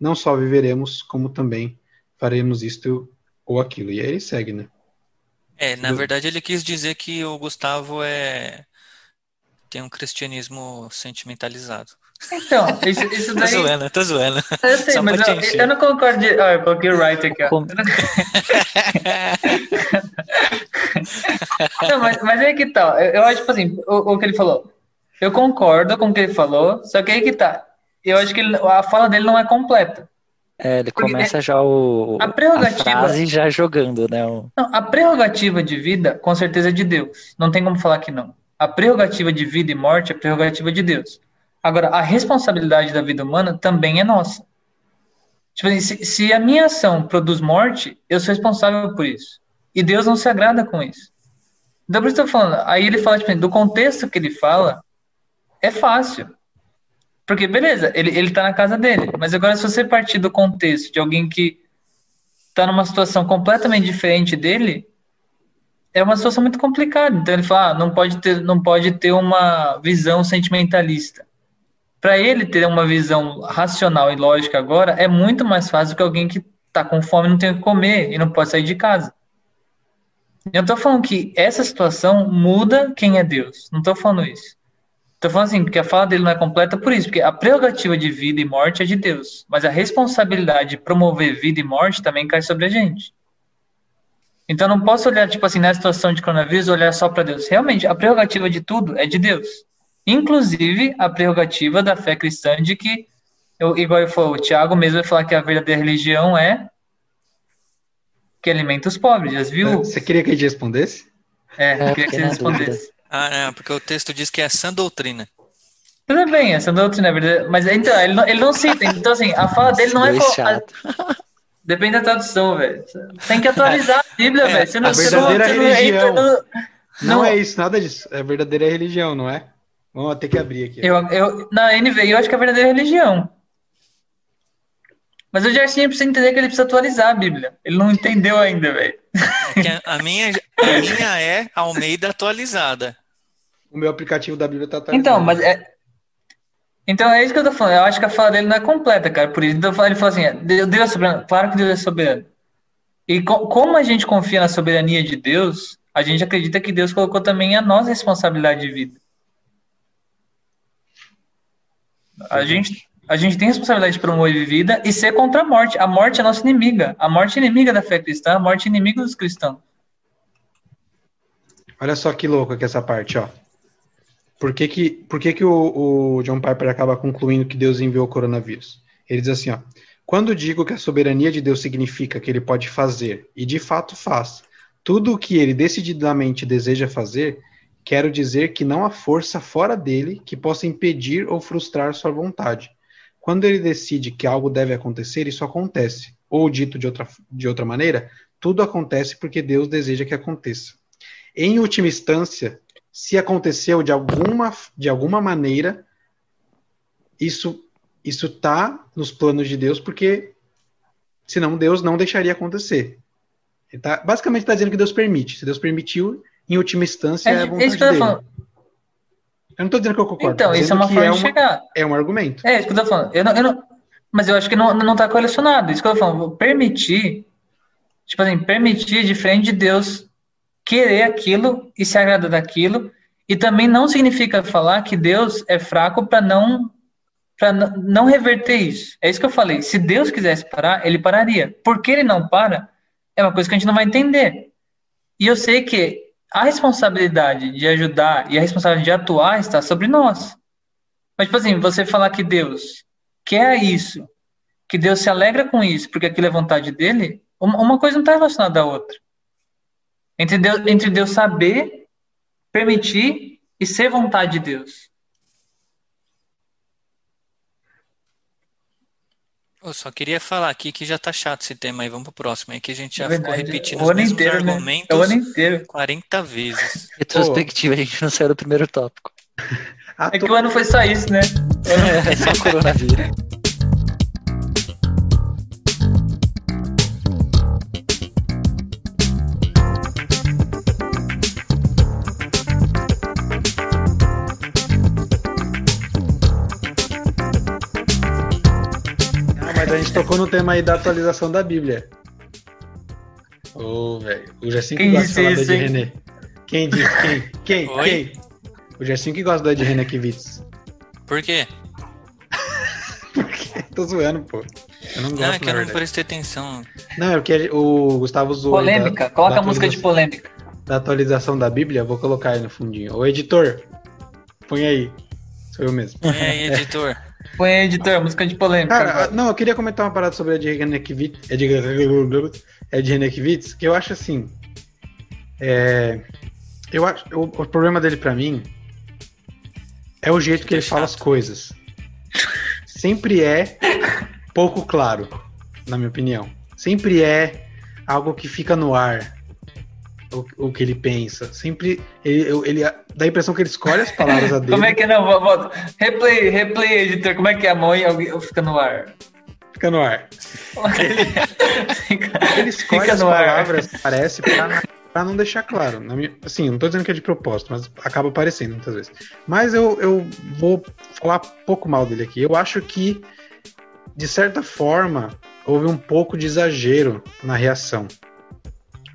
Speaker 2: não só viveremos, como também faremos isto ou aquilo. E aí ele segue, né?
Speaker 5: É, na verdade ele quis dizer que o Gustavo é tem um cristianismo sentimentalizado.
Speaker 4: Então, isso, isso [laughs]
Speaker 5: Tô
Speaker 4: daí.
Speaker 5: zoando, tô zoando.
Speaker 4: Eu sei,
Speaker 5: Só
Speaker 4: mas eu, eu não concordo. De... Ah, eu coloquei o right aqui, ó.
Speaker 3: Como- [laughs]
Speaker 4: Não, mas, mas aí que tá. Eu, eu acho, tipo assim, o, o que ele falou. Eu concordo com o que ele falou, só que aí que tá. Eu acho que ele- a fala dele não é completa.
Speaker 3: É, ele começa já o,
Speaker 4: a prerrogativa-
Speaker 3: frase já jogando, né? o-
Speaker 4: Não, a prerrogativa de vida, com certeza, é de Deus. Não tem como falar que não. A prerrogativa de vida e morte é prerrogativa de Deus. Agora, a responsabilidade da vida humana também é nossa. Tipo assim, se, se a minha ação produz morte, eu sou responsável por isso. E Deus não se agrada com isso. Então, por isso que eu tô falando. Aí ele fala, tipo, assim, do contexto que ele fala, é fácil. Porque, beleza, ele, ele tá na casa dele. Mas agora, se você partir do contexto de alguém que tá numa situação completamente diferente dele, é uma situação muito complicada. Então ele fala, ah, não pode ter, não pode ter uma visão sentimentalista. Para ele ter uma visão racional e lógica agora é muito mais fácil que alguém que tá com fome não tem o que comer e não pode sair de casa. Eu tô falando que essa situação muda quem é Deus. Não tô falando isso. Tô falando assim, porque a fala dele não é completa por isso, porque a prerrogativa de vida e morte é de Deus, mas a responsabilidade de promover vida e morte também cai sobre a gente. Então não posso olhar, tipo assim, na situação de coronavírus, olhar só para Deus. Realmente, a prerrogativa de tudo é de Deus. Inclusive a prerrogativa da fé cristã de que, eu, igual ele falou, o Tiago mesmo vai falar que a verdadeira religião é que alimenta os pobres. Já viu?
Speaker 2: Você queria que a gente respondesse?
Speaker 4: É,
Speaker 3: É,
Speaker 4: eu queria que você
Speaker 3: na
Speaker 4: respondesse.
Speaker 5: Ah, não, porque o texto diz que é sã doutrina.
Speaker 4: Tudo bem, essa doutrina é verdade. Mas então, ele não, ele não cita. Então, assim, a fala dele não é. Co- a-. [laughs] Depende da tradução, velho. Tem que atualizar a Bíblia,
Speaker 5: É,
Speaker 4: velho. Você não,
Speaker 2: a
Speaker 4: você não,
Speaker 2: verdadeira
Speaker 4: você não entra
Speaker 2: religião.
Speaker 4: no-
Speaker 2: Não,
Speaker 4: Não.
Speaker 2: é isso, nada disso. É verdadeira religião, não é? Vamos ter que abrir aqui.
Speaker 4: Eu, eu, na NVI eu acho que é a verdadeira religião. Mas o Jarcinho precisa entender que ele precisa atualizar a Bíblia. Ele não entendeu ainda, velho.
Speaker 5: É a, a minha, a minha é Almeida atualizada.
Speaker 2: O meu aplicativo da Bíblia tá.
Speaker 4: Então, mas é. Então é isso que eu tô falando. Eu acho que a fala dele não é completa, cara. Por isso. Então ele fala assim: é, Deus Deus é soberano. Claro que Deus é soberano. E co- como a gente confia na soberania de Deus, a gente acredita que Deus colocou também a nossa responsabilidade de vida. A gente, a gente tem responsabilidade de promover vida e ser contra a morte. A morte é nossa inimiga. A morte é inimiga da fé cristã, a morte é inimiga dos cristãos.
Speaker 2: Olha só que louco aqui essa parte, ó. Por que que, por que, que o, o John Piper acaba concluindo que Deus enviou o coronavírus? Ele diz assim, ó, quando digo que a soberania de Deus significa que ele pode fazer, e de fato faz, tudo o que ele decididamente deseja fazer, quero dizer que não há força fora dele que possa impedir ou frustrar sua vontade. Quando ele decide que algo deve acontecer, isso acontece. Ou dito de outra, de outra maneira, tudo acontece porque Deus deseja que aconteça. Em última instância, se aconteceu de alguma, de alguma maneira, isso isso está nos planos de Deus, porque senão Deus não deixaria acontecer. Ele tá, basicamente está dizendo que Deus permite. Se Deus permitiu, em última instância, é, é a vontade dele. Eu não estou dizendo que eu concordo.
Speaker 4: Então, isso é uma forma é de chegar.
Speaker 2: É um argumento.
Speaker 4: É isso que eu estou falando. Eu não, eu não, mas eu acho que não, não tá correlacionado. Isso que eu tô falando. Permitir, tipo assim, permitir diferente de Deus querer aquilo e se agradar daquilo. E também não significa falar que Deus é fraco para não para não reverter isso. É isso que eu falei. Se Deus quisesse parar, ele pararia. Por que ele não para? É uma coisa que a gente não vai entender. E eu sei que a responsabilidade de ajudar e a responsabilidade de atuar está sobre nós. Mas, tipo assim, você falar que Deus quer isso, que Deus se alegra com isso, porque aquilo é vontade dele, uma coisa não está relacionada à outra. Entre Deus, entre Deus saber, permitir e ser vontade de Deus.
Speaker 5: Eu só queria falar aqui que já tá chato esse tema aí. Vamos pro próximo aí, que a gente já
Speaker 4: é
Speaker 5: ficou repetindo
Speaker 4: os mesmos inteiro, né?
Speaker 5: argumentos
Speaker 4: né? o ano inteiro.
Speaker 5: 40 vezes. [laughs]
Speaker 3: Retrospectiva, a gente não saiu do primeiro tópico.
Speaker 4: É que o ano foi só isso, né? [laughs]
Speaker 3: É, só coronavírus.
Speaker 2: Gente tocou no tema aí da atualização da Bíblia. Ô, oh, velho. O Gersinho que gosta de falar da Ed René. Quem disse? Quem? Quem? Oi? Quem? O Gersinho que gosta da Ed René Kivitz.
Speaker 5: Por quê? [laughs]
Speaker 2: Porque tô zoando, pô. Eu não gosto, Não, é
Speaker 5: que eu não prestei atenção.
Speaker 2: Não, é porque o Gustavo zoou.
Speaker 4: Polêmica. Da, Coloca da a música de polêmica.
Speaker 2: Da atualização da Bíblia, vou colocar aí no fundinho. Ô, editor, põe aí. Sou eu mesmo.
Speaker 5: Põe aí, [laughs] editor.
Speaker 4: Põe aí, editor, música de polêmica.
Speaker 2: Cara, não, eu queria comentar uma parada sobre a de Renekiewicz, Ed Renekiewicz, que eu acho assim. É, eu acho, o, o problema dele para mim é o jeito que ele fala as coisas. Sempre é pouco claro, na minha opinião. Sempre é algo que fica no ar o, o que ele pensa. Sempre ele, ele dá a impressão que ele escolhe as palavras a dele. [laughs]
Speaker 4: Como é que não? Volta. Replay, replay, editor. Como é que é a mão e fica no ar?
Speaker 2: Fica no ar. ele escolhe as palavras, ar. parece, pra, pra, não deixar claro. Minha, assim, não tô dizendo que é de propósito, mas acaba aparecendo muitas vezes. Mas eu, eu vou falar pouco mal dele aqui. Eu acho que, de certa forma, houve um pouco de exagero na reação.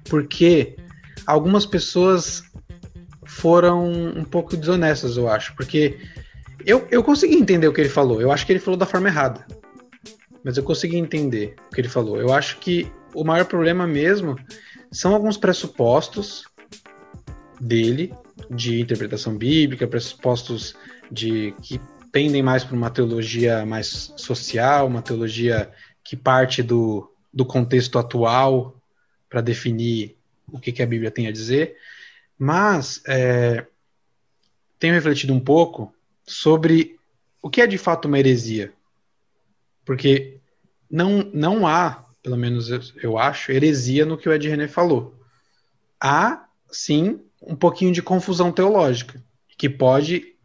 Speaker 2: Porque algumas pessoas foram um pouco desonestas, eu acho, porque eu, eu consegui entender o que ele falou. Eu acho que ele falou da forma errada. Mas eu consegui entender o que ele falou. Eu acho que o maior problema mesmo são alguns pressupostos dele de interpretação bíblica, pressupostos de que pendem mais para uma teologia mais social, uma teologia que parte do, do contexto atual para definir o que, que, a Bíblia tem a dizer, mas é, tenho refletido um pouco sobre o que é de fato uma heresia. Porque não, não há, pelo menos eu, eu acho, heresia no que o Ed René falou. Há, sim, um pouquinho de confusão teológica, que pode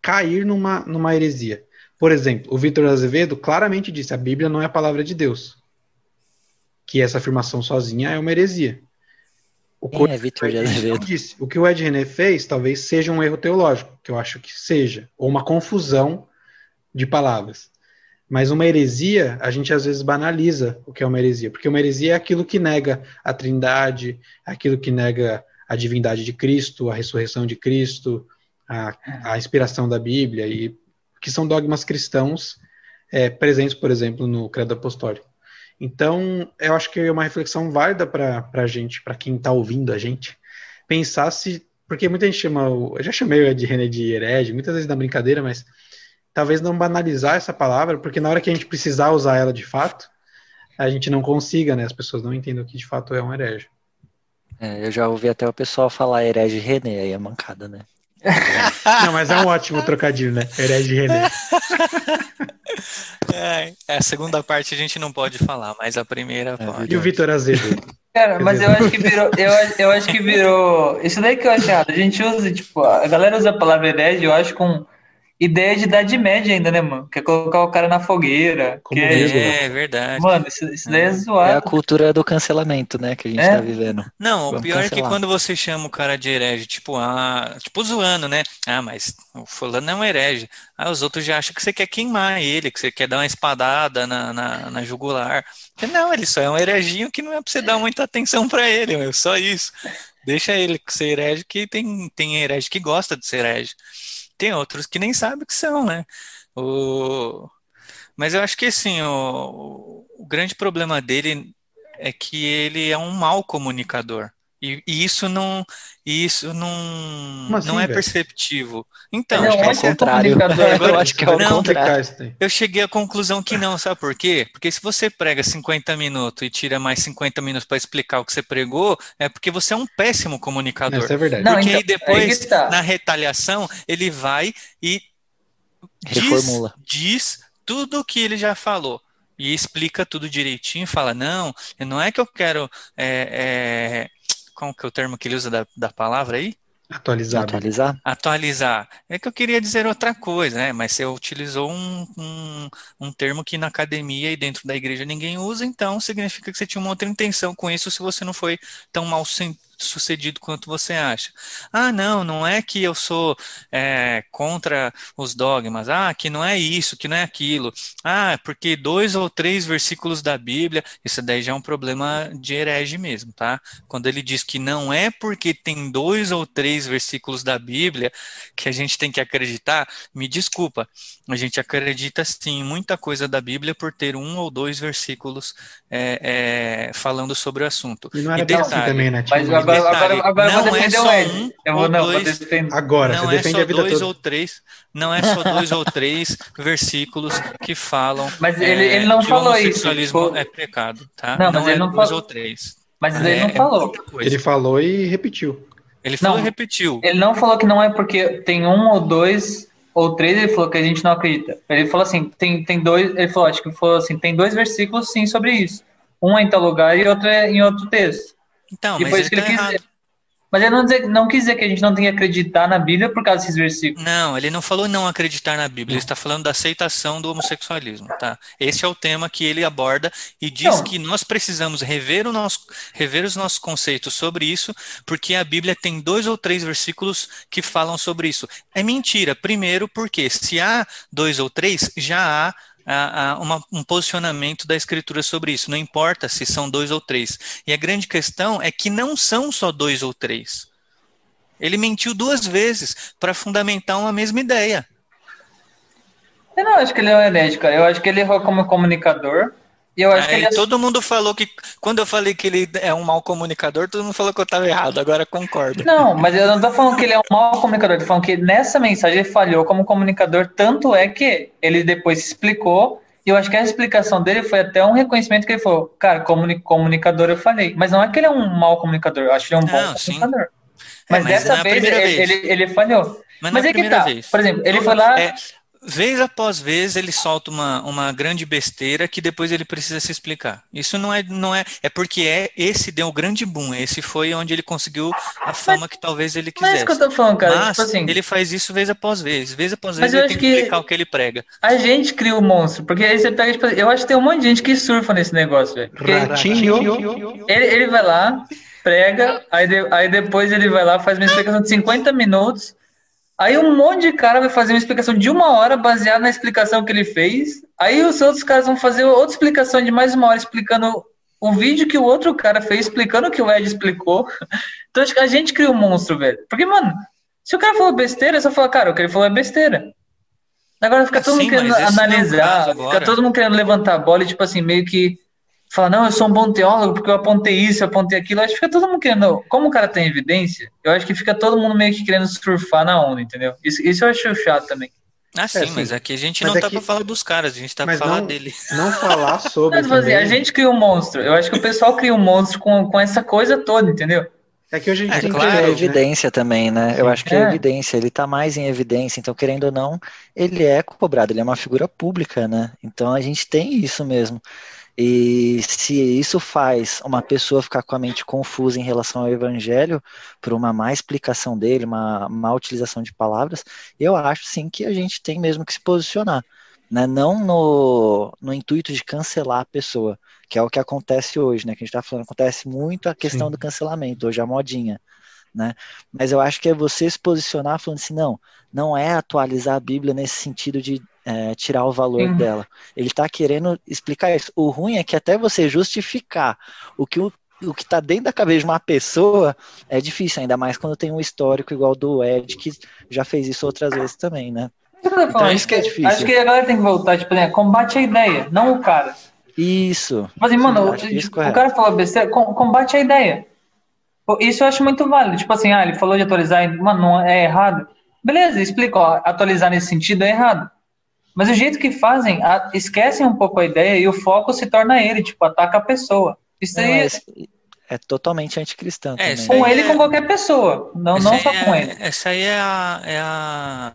Speaker 2: cair numa, numa heresia. Por exemplo, o Vitor Azevedo claramente disse: a Bíblia não é a palavra de Deus. Que essa afirmação sozinha é uma heresia.
Speaker 3: O, é,
Speaker 2: disse, o que o Ed René fez talvez seja um erro teológico, que eu acho que seja, ou uma confusão de palavras. Mas uma heresia, a gente às vezes banaliza o que é uma heresia, porque uma heresia é aquilo que nega a trindade, aquilo que nega a divindade de Cristo, a ressurreição de Cristo, a, a inspiração da Bíblia, e que são dogmas cristãos é, presentes, por exemplo, no Credo Apostólico. Então, eu acho que é uma reflexão válida para a gente, para quem está ouvindo a gente, pensar se. Porque muita gente chama. Eu já chamei o Ed René de herege, muitas vezes na brincadeira, mas talvez não banalizar essa palavra, porque na hora que a gente precisar usar ela de fato, a gente não consiga, né? As pessoas não entendem o que de fato é um herege.
Speaker 3: É, eu já ouvi até o pessoal falar herege René, aí é mancada, né? [laughs]
Speaker 2: Não, mas é um ótimo trocadilho, né? Herege René. [laughs]
Speaker 5: É, a segunda parte a gente não pode falar, mas a primeira
Speaker 3: É,
Speaker 5: pode.
Speaker 2: E o Vitor Azevedo?
Speaker 4: Cara, mas eu acho que virou. Eu, eu acho que virou. Isso daí que eu acho errado. A gente usa, tipo, a galera usa a palavra herege, eu acho, com ideia de idade média ainda, né, mano? Quer colocar o cara na fogueira.
Speaker 2: Como mesmo.
Speaker 5: É, verdade.
Speaker 4: Mano, isso, isso daí é
Speaker 3: É a
Speaker 4: zoado.
Speaker 3: cultura do cancelamento, né, que a gente
Speaker 4: É?
Speaker 3: tá vivendo.
Speaker 5: Não, o
Speaker 3: Vamos
Speaker 5: pior é que
Speaker 3: cancelar.
Speaker 5: quando você chama o cara de herege, tipo, ah, tipo zoando, né? Ah, mas o fulano é um herege. Ah, os outros já acham que você quer queimar ele, que você quer dar uma espadada na, na, na jugular. Não, ele só é um hereginho que não é pra você dar muita atenção pra ele, meu, só isso. Deixa ele ser herege, que tem, tem herege que gosta de ser herege. Tem outros que nem sabem o que são, né? O... Mas eu acho que, assim, o, o grande problema dele é que ele é um mau comunicador. E, e isso não, e isso não,
Speaker 2: assim,
Speaker 5: não é
Speaker 2: velho?
Speaker 5: perceptível.
Speaker 3: Eu
Speaker 5: Então,
Speaker 3: acho que é o
Speaker 4: ótimo
Speaker 3: contrário.
Speaker 4: comunicador.
Speaker 3: Eu acho que é o
Speaker 5: Não,
Speaker 3: contrário.
Speaker 5: eu cheguei à conclusão que não, sabe por quê? Porque se você prega 50 minutos e tira mais 50 minutos para explicar o que você pregou, é porque você é um péssimo comunicador.
Speaker 2: Isso é verdade.
Speaker 4: Não,
Speaker 5: Porque
Speaker 4: então,
Speaker 5: aí depois,
Speaker 4: aí tá.
Speaker 5: na retaliação, ele vai e diz, diz tudo o que ele já falou. E explica tudo direitinho, fala, não, não é que eu quero. É, é, qual que é o termo que ele usa da, da palavra aí?
Speaker 2: Atualizado.
Speaker 3: Atualizar?
Speaker 5: Atualizar. É que eu queria dizer outra coisa, né? Mas você utilizou um, um, um termo que na academia e dentro da igreja ninguém usa, então significa que você tinha uma outra intenção com isso se você não foi tão mal sucedido quanto você acha. Ah, não, não é que eu sou é, contra os dogmas. Ah, que não é isso, que não é aquilo. Ah, porque dois ou três versículos da Bíblia, isso daí já é um problema de herege mesmo, tá? Quando ele diz que não é porque tem dois ou três versículos da Bíblia que a gente tem que acreditar, me desculpa, a gente acredita sim em muita coisa da Bíblia por ter um ou dois versículos é, é, falando sobre o assunto.
Speaker 2: E não era
Speaker 5: E
Speaker 2: bem assim
Speaker 5: detalhe,
Speaker 2: também, né? Tinha
Speaker 4: Mas
Speaker 2: um-
Speaker 4: agora, agora,
Speaker 5: detalhe,
Speaker 4: agora eu vou
Speaker 5: não é
Speaker 4: defender
Speaker 5: só um
Speaker 4: eu vou,
Speaker 5: ou
Speaker 4: não,
Speaker 5: dois.
Speaker 2: Agora,
Speaker 5: Não
Speaker 2: você
Speaker 5: é
Speaker 2: defende
Speaker 5: só
Speaker 2: a vida
Speaker 5: dois
Speaker 2: toda.
Speaker 5: ou três, não é só dois ou três versículos que falam
Speaker 4: Mas
Speaker 5: é,
Speaker 4: ele, ele não
Speaker 5: que o
Speaker 4: falou isso.
Speaker 5: homossexualismo
Speaker 4: tipo,
Speaker 5: é pecado, tá?
Speaker 4: Não, mas
Speaker 5: é
Speaker 4: ele não
Speaker 5: dois
Speaker 4: falou-
Speaker 5: ou três.
Speaker 4: mas ele
Speaker 5: É-
Speaker 4: não
Speaker 5: é
Speaker 4: falou.
Speaker 2: Ele falou e repetiu.
Speaker 5: Ele falou
Speaker 4: Não.
Speaker 5: e repetiu.
Speaker 4: Ele não falou que não é porque tem um ou dois ou três, ele falou que a gente não acredita. Ele falou assim, tem, tem dois, ele falou, acho que falou assim, tem dois versículos sim sobre isso. Um é em tal lugar e outro é em outro texto.
Speaker 5: Então,
Speaker 4: e
Speaker 5: mas ele
Speaker 4: que
Speaker 5: tá
Speaker 4: ele
Speaker 5: errado.
Speaker 4: dizer. Mas ele não, dizer, não quis dizer que a gente não tem que acreditar na Bíblia por causa desses versículos.
Speaker 5: Não, ele não falou não acreditar na Bíblia, ele está falando da aceitação do homossexualismo, tá? Esse é o tema que ele aborda e diz
Speaker 4: Não.
Speaker 5: que nós precisamos rever, o nosso, rever os nossos conceitos sobre isso, porque a Bíblia tem dois ou três versículos que falam sobre isso. É mentira, primeiro porque se há dois ou três, já há a- a- uma- um posicionamento da Escritura sobre isso, não importa se são dois ou três. E a grande questão é que não são só dois ou três. Ele mentiu duas vezes para fundamentar uma mesma ideia.
Speaker 4: Eu não acho que ele é um cara. Eu acho que ele errou como comunicador. Eu acho que
Speaker 5: Aí
Speaker 4: ele é
Speaker 5: todo mundo falou que quando eu falei que ele é um mau comunicador, todo mundo falou que eu estava errado. Agora concordo.
Speaker 4: Não, mas eu não tô falando que ele é um mau comunicador, tô falando que nessa mensagem ele falhou como comunicador, tanto é que ele depois explicou, e eu acho que a explicação dele foi até um reconhecimento que ele falou, cara, comuni comunicador eu falei. Mas não é que ele é um mau comunicador, eu acho que ele é um
Speaker 5: Não,
Speaker 4: bom
Speaker 5: sim.
Speaker 4: comunicador.
Speaker 5: É,
Speaker 4: Mas,
Speaker 5: mas é
Speaker 4: dessa
Speaker 5: a
Speaker 4: vez, ele,
Speaker 5: vez.
Speaker 4: Ele, ele falhou.
Speaker 5: Mas,
Speaker 4: Mas
Speaker 5: é
Speaker 4: é que tá.
Speaker 5: vez.
Speaker 4: Por exemplo, ele
Speaker 5: Todo-
Speaker 4: foi lá.
Speaker 5: é, vez após vez ele solta uma, uma grande besteira que depois ele precisa se explicar. Isso não é, não é, é porque é esse deu o grande boom. Esse foi onde ele conseguiu a fama que talvez ele
Speaker 4: Mas é isso
Speaker 5: quisesse.
Speaker 4: que eu tô falando, cara.
Speaker 5: Mas
Speaker 4: tipo assim,
Speaker 5: ele faz isso vez após vez. Vez após
Speaker 4: Mas
Speaker 5: vez
Speaker 4: eu
Speaker 5: ele tem que explicar o que ele prega.
Speaker 4: a gente cria o monstro, porque aí você pega, tipo, eu acho que tem um monte de gente que surfa nesse negócio, velho. Ele, ele vai lá, prega, aí, de- aí depois ele vai lá, faz uma explicação de 50 minutos. Aí um monte de cara vai fazer uma explicação de uma hora baseada na explicação que ele fez. Aí os outros caras vão fazer outra explicação de mais uma hora explicando o vídeo que o outro cara fez, explicando o que o Ed explicou. [laughs] Então acho que a gente cria um monstro, velho. Porque, mano, se o cara falou besteira, só falar, cara, o que ele falou é besteira. Agora fica todo
Speaker 5: Sim,
Speaker 4: mundo querendo
Speaker 5: é
Speaker 4: analisar, fica todo mundo querendo levantar a bola e, tipo assim, meio que falar, não, eu sou um bom teólogo porque eu apontei isso, eu apontei aquilo. Acho que fica todo mundo querendo. Como o cara tem evidência, eu acho que fica todo mundo meio que querendo surfar na onda, entendeu? Isso, isso eu acho chato também.
Speaker 5: Ah, sim,
Speaker 2: sim.
Speaker 5: mas aqui a gente
Speaker 2: Mas
Speaker 5: não tá
Speaker 2: aqui-
Speaker 5: pra falar dos caras, a gente tá pra
Speaker 2: Mas
Speaker 5: falar
Speaker 2: não-
Speaker 5: dele. [laughs]
Speaker 2: Não falar sobre.
Speaker 4: Mas, assim,
Speaker 2: também.
Speaker 4: a gente cria um monstro. Eu acho que o pessoal cria um monstro com, com essa coisa toda, entendeu?
Speaker 2: É que hoje a gente
Speaker 5: É,
Speaker 2: tem
Speaker 5: claro,
Speaker 3: É
Speaker 2: internet, né?
Speaker 3: evidência também, né? Eu acho que é
Speaker 4: É.
Speaker 3: evidência, ele tá mais em evidência, então querendo ou não, ele é cobrado, ele é uma figura pública, né? Então a gente tem isso mesmo. E se isso faz uma pessoa ficar com a mente confusa em relação ao evangelho, por uma má explicação dele, uma má utilização de palavras, eu acho sim que a gente tem mesmo que se posicionar, né? Não no, no intuito de cancelar a pessoa, que é o que acontece hoje, né? Que a gente tá falando, acontece muito a questão
Speaker 2: Sim.
Speaker 3: do cancelamento, hoje é a modinha, né? Mas eu acho que é você se posicionar falando assim, não, não é atualizar a Bíblia nesse sentido de é, tirar o valor
Speaker 4: Sim.
Speaker 3: dela. Ele está querendo explicar isso. O ruim é que até você justificar o que o o que está dentro da cabeça de uma pessoa é difícil, ainda mais quando tem um histórico igual do Ed, que já fez isso outras vezes também, né? Então,
Speaker 4: falando,
Speaker 3: isso que é
Speaker 4: acho
Speaker 3: difícil.
Speaker 4: Acho que a galera tem que voltar, tipo, né? Combate a ideia, não o cara.
Speaker 3: Isso.
Speaker 4: Tipo assim, mano,
Speaker 3: acho
Speaker 4: o,
Speaker 3: correto.
Speaker 4: cara falou besteira, com- combate a ideia. Isso eu acho muito válido. Tipo assim, ah, ele falou de atualizar, mano, não é errado. Beleza, explica, ó, atualizar nesse sentido é errado. Mas o jeito que fazem, a- esquecem um pouco a ideia e o foco se torna ele, tipo, ataca a pessoa. Isso aí
Speaker 3: é,
Speaker 4: é
Speaker 3: é totalmente anticristão
Speaker 5: É,
Speaker 4: com ele e
Speaker 5: é-
Speaker 4: com qualquer pessoa, não,
Speaker 5: Essa
Speaker 4: não só
Speaker 5: é-
Speaker 4: com ele.
Speaker 5: Essa aí é a, é a,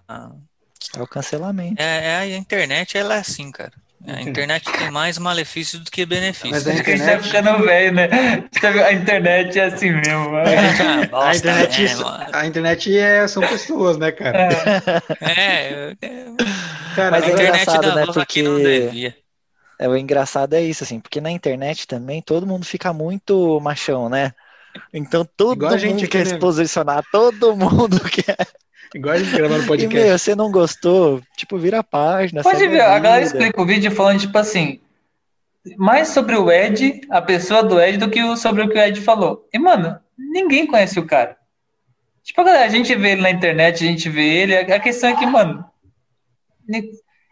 Speaker 3: É o cancelamento.
Speaker 5: é, é a internet, ela é assim, cara. A internet tem mais malefícios do que benefícios.
Speaker 2: Mas a
Speaker 4: A gente tá
Speaker 2: internet-
Speaker 4: ficando velho, né? A internet é assim mesmo.
Speaker 5: Ah, [laughs]
Speaker 2: A
Speaker 5: bosta,
Speaker 2: internet,
Speaker 5: mano?
Speaker 2: a internet é, são pessoas, né, cara?
Speaker 5: É, é, [laughs]
Speaker 2: Cara,
Speaker 3: Mas
Speaker 5: a
Speaker 3: é
Speaker 5: internet
Speaker 3: engraçado,
Speaker 5: dá
Speaker 3: né,
Speaker 5: quem não
Speaker 3: porque-
Speaker 5: devia.
Speaker 3: É, o engraçado é isso, assim, porque na internet também todo mundo fica muito machão, né? Então todo
Speaker 2: Igual a gente
Speaker 3: mundo
Speaker 2: aqui,
Speaker 3: quer
Speaker 2: né?
Speaker 3: se posicionar, todo mundo [laughs] quer.
Speaker 2: Igual a gente gravando
Speaker 3: E,
Speaker 2: podcast.
Speaker 3: meu, você não gostou, tipo, vira a página.
Speaker 4: Pode ver, a galera explica o vídeo falando, tipo assim, mais sobre o Ed, a pessoa do Ed, do que sobre o que o Ed falou. E, mano, ninguém conhece o cara. Tipo, a galera, a gente vê ele na internet, a gente vê ele, a questão é que, mano,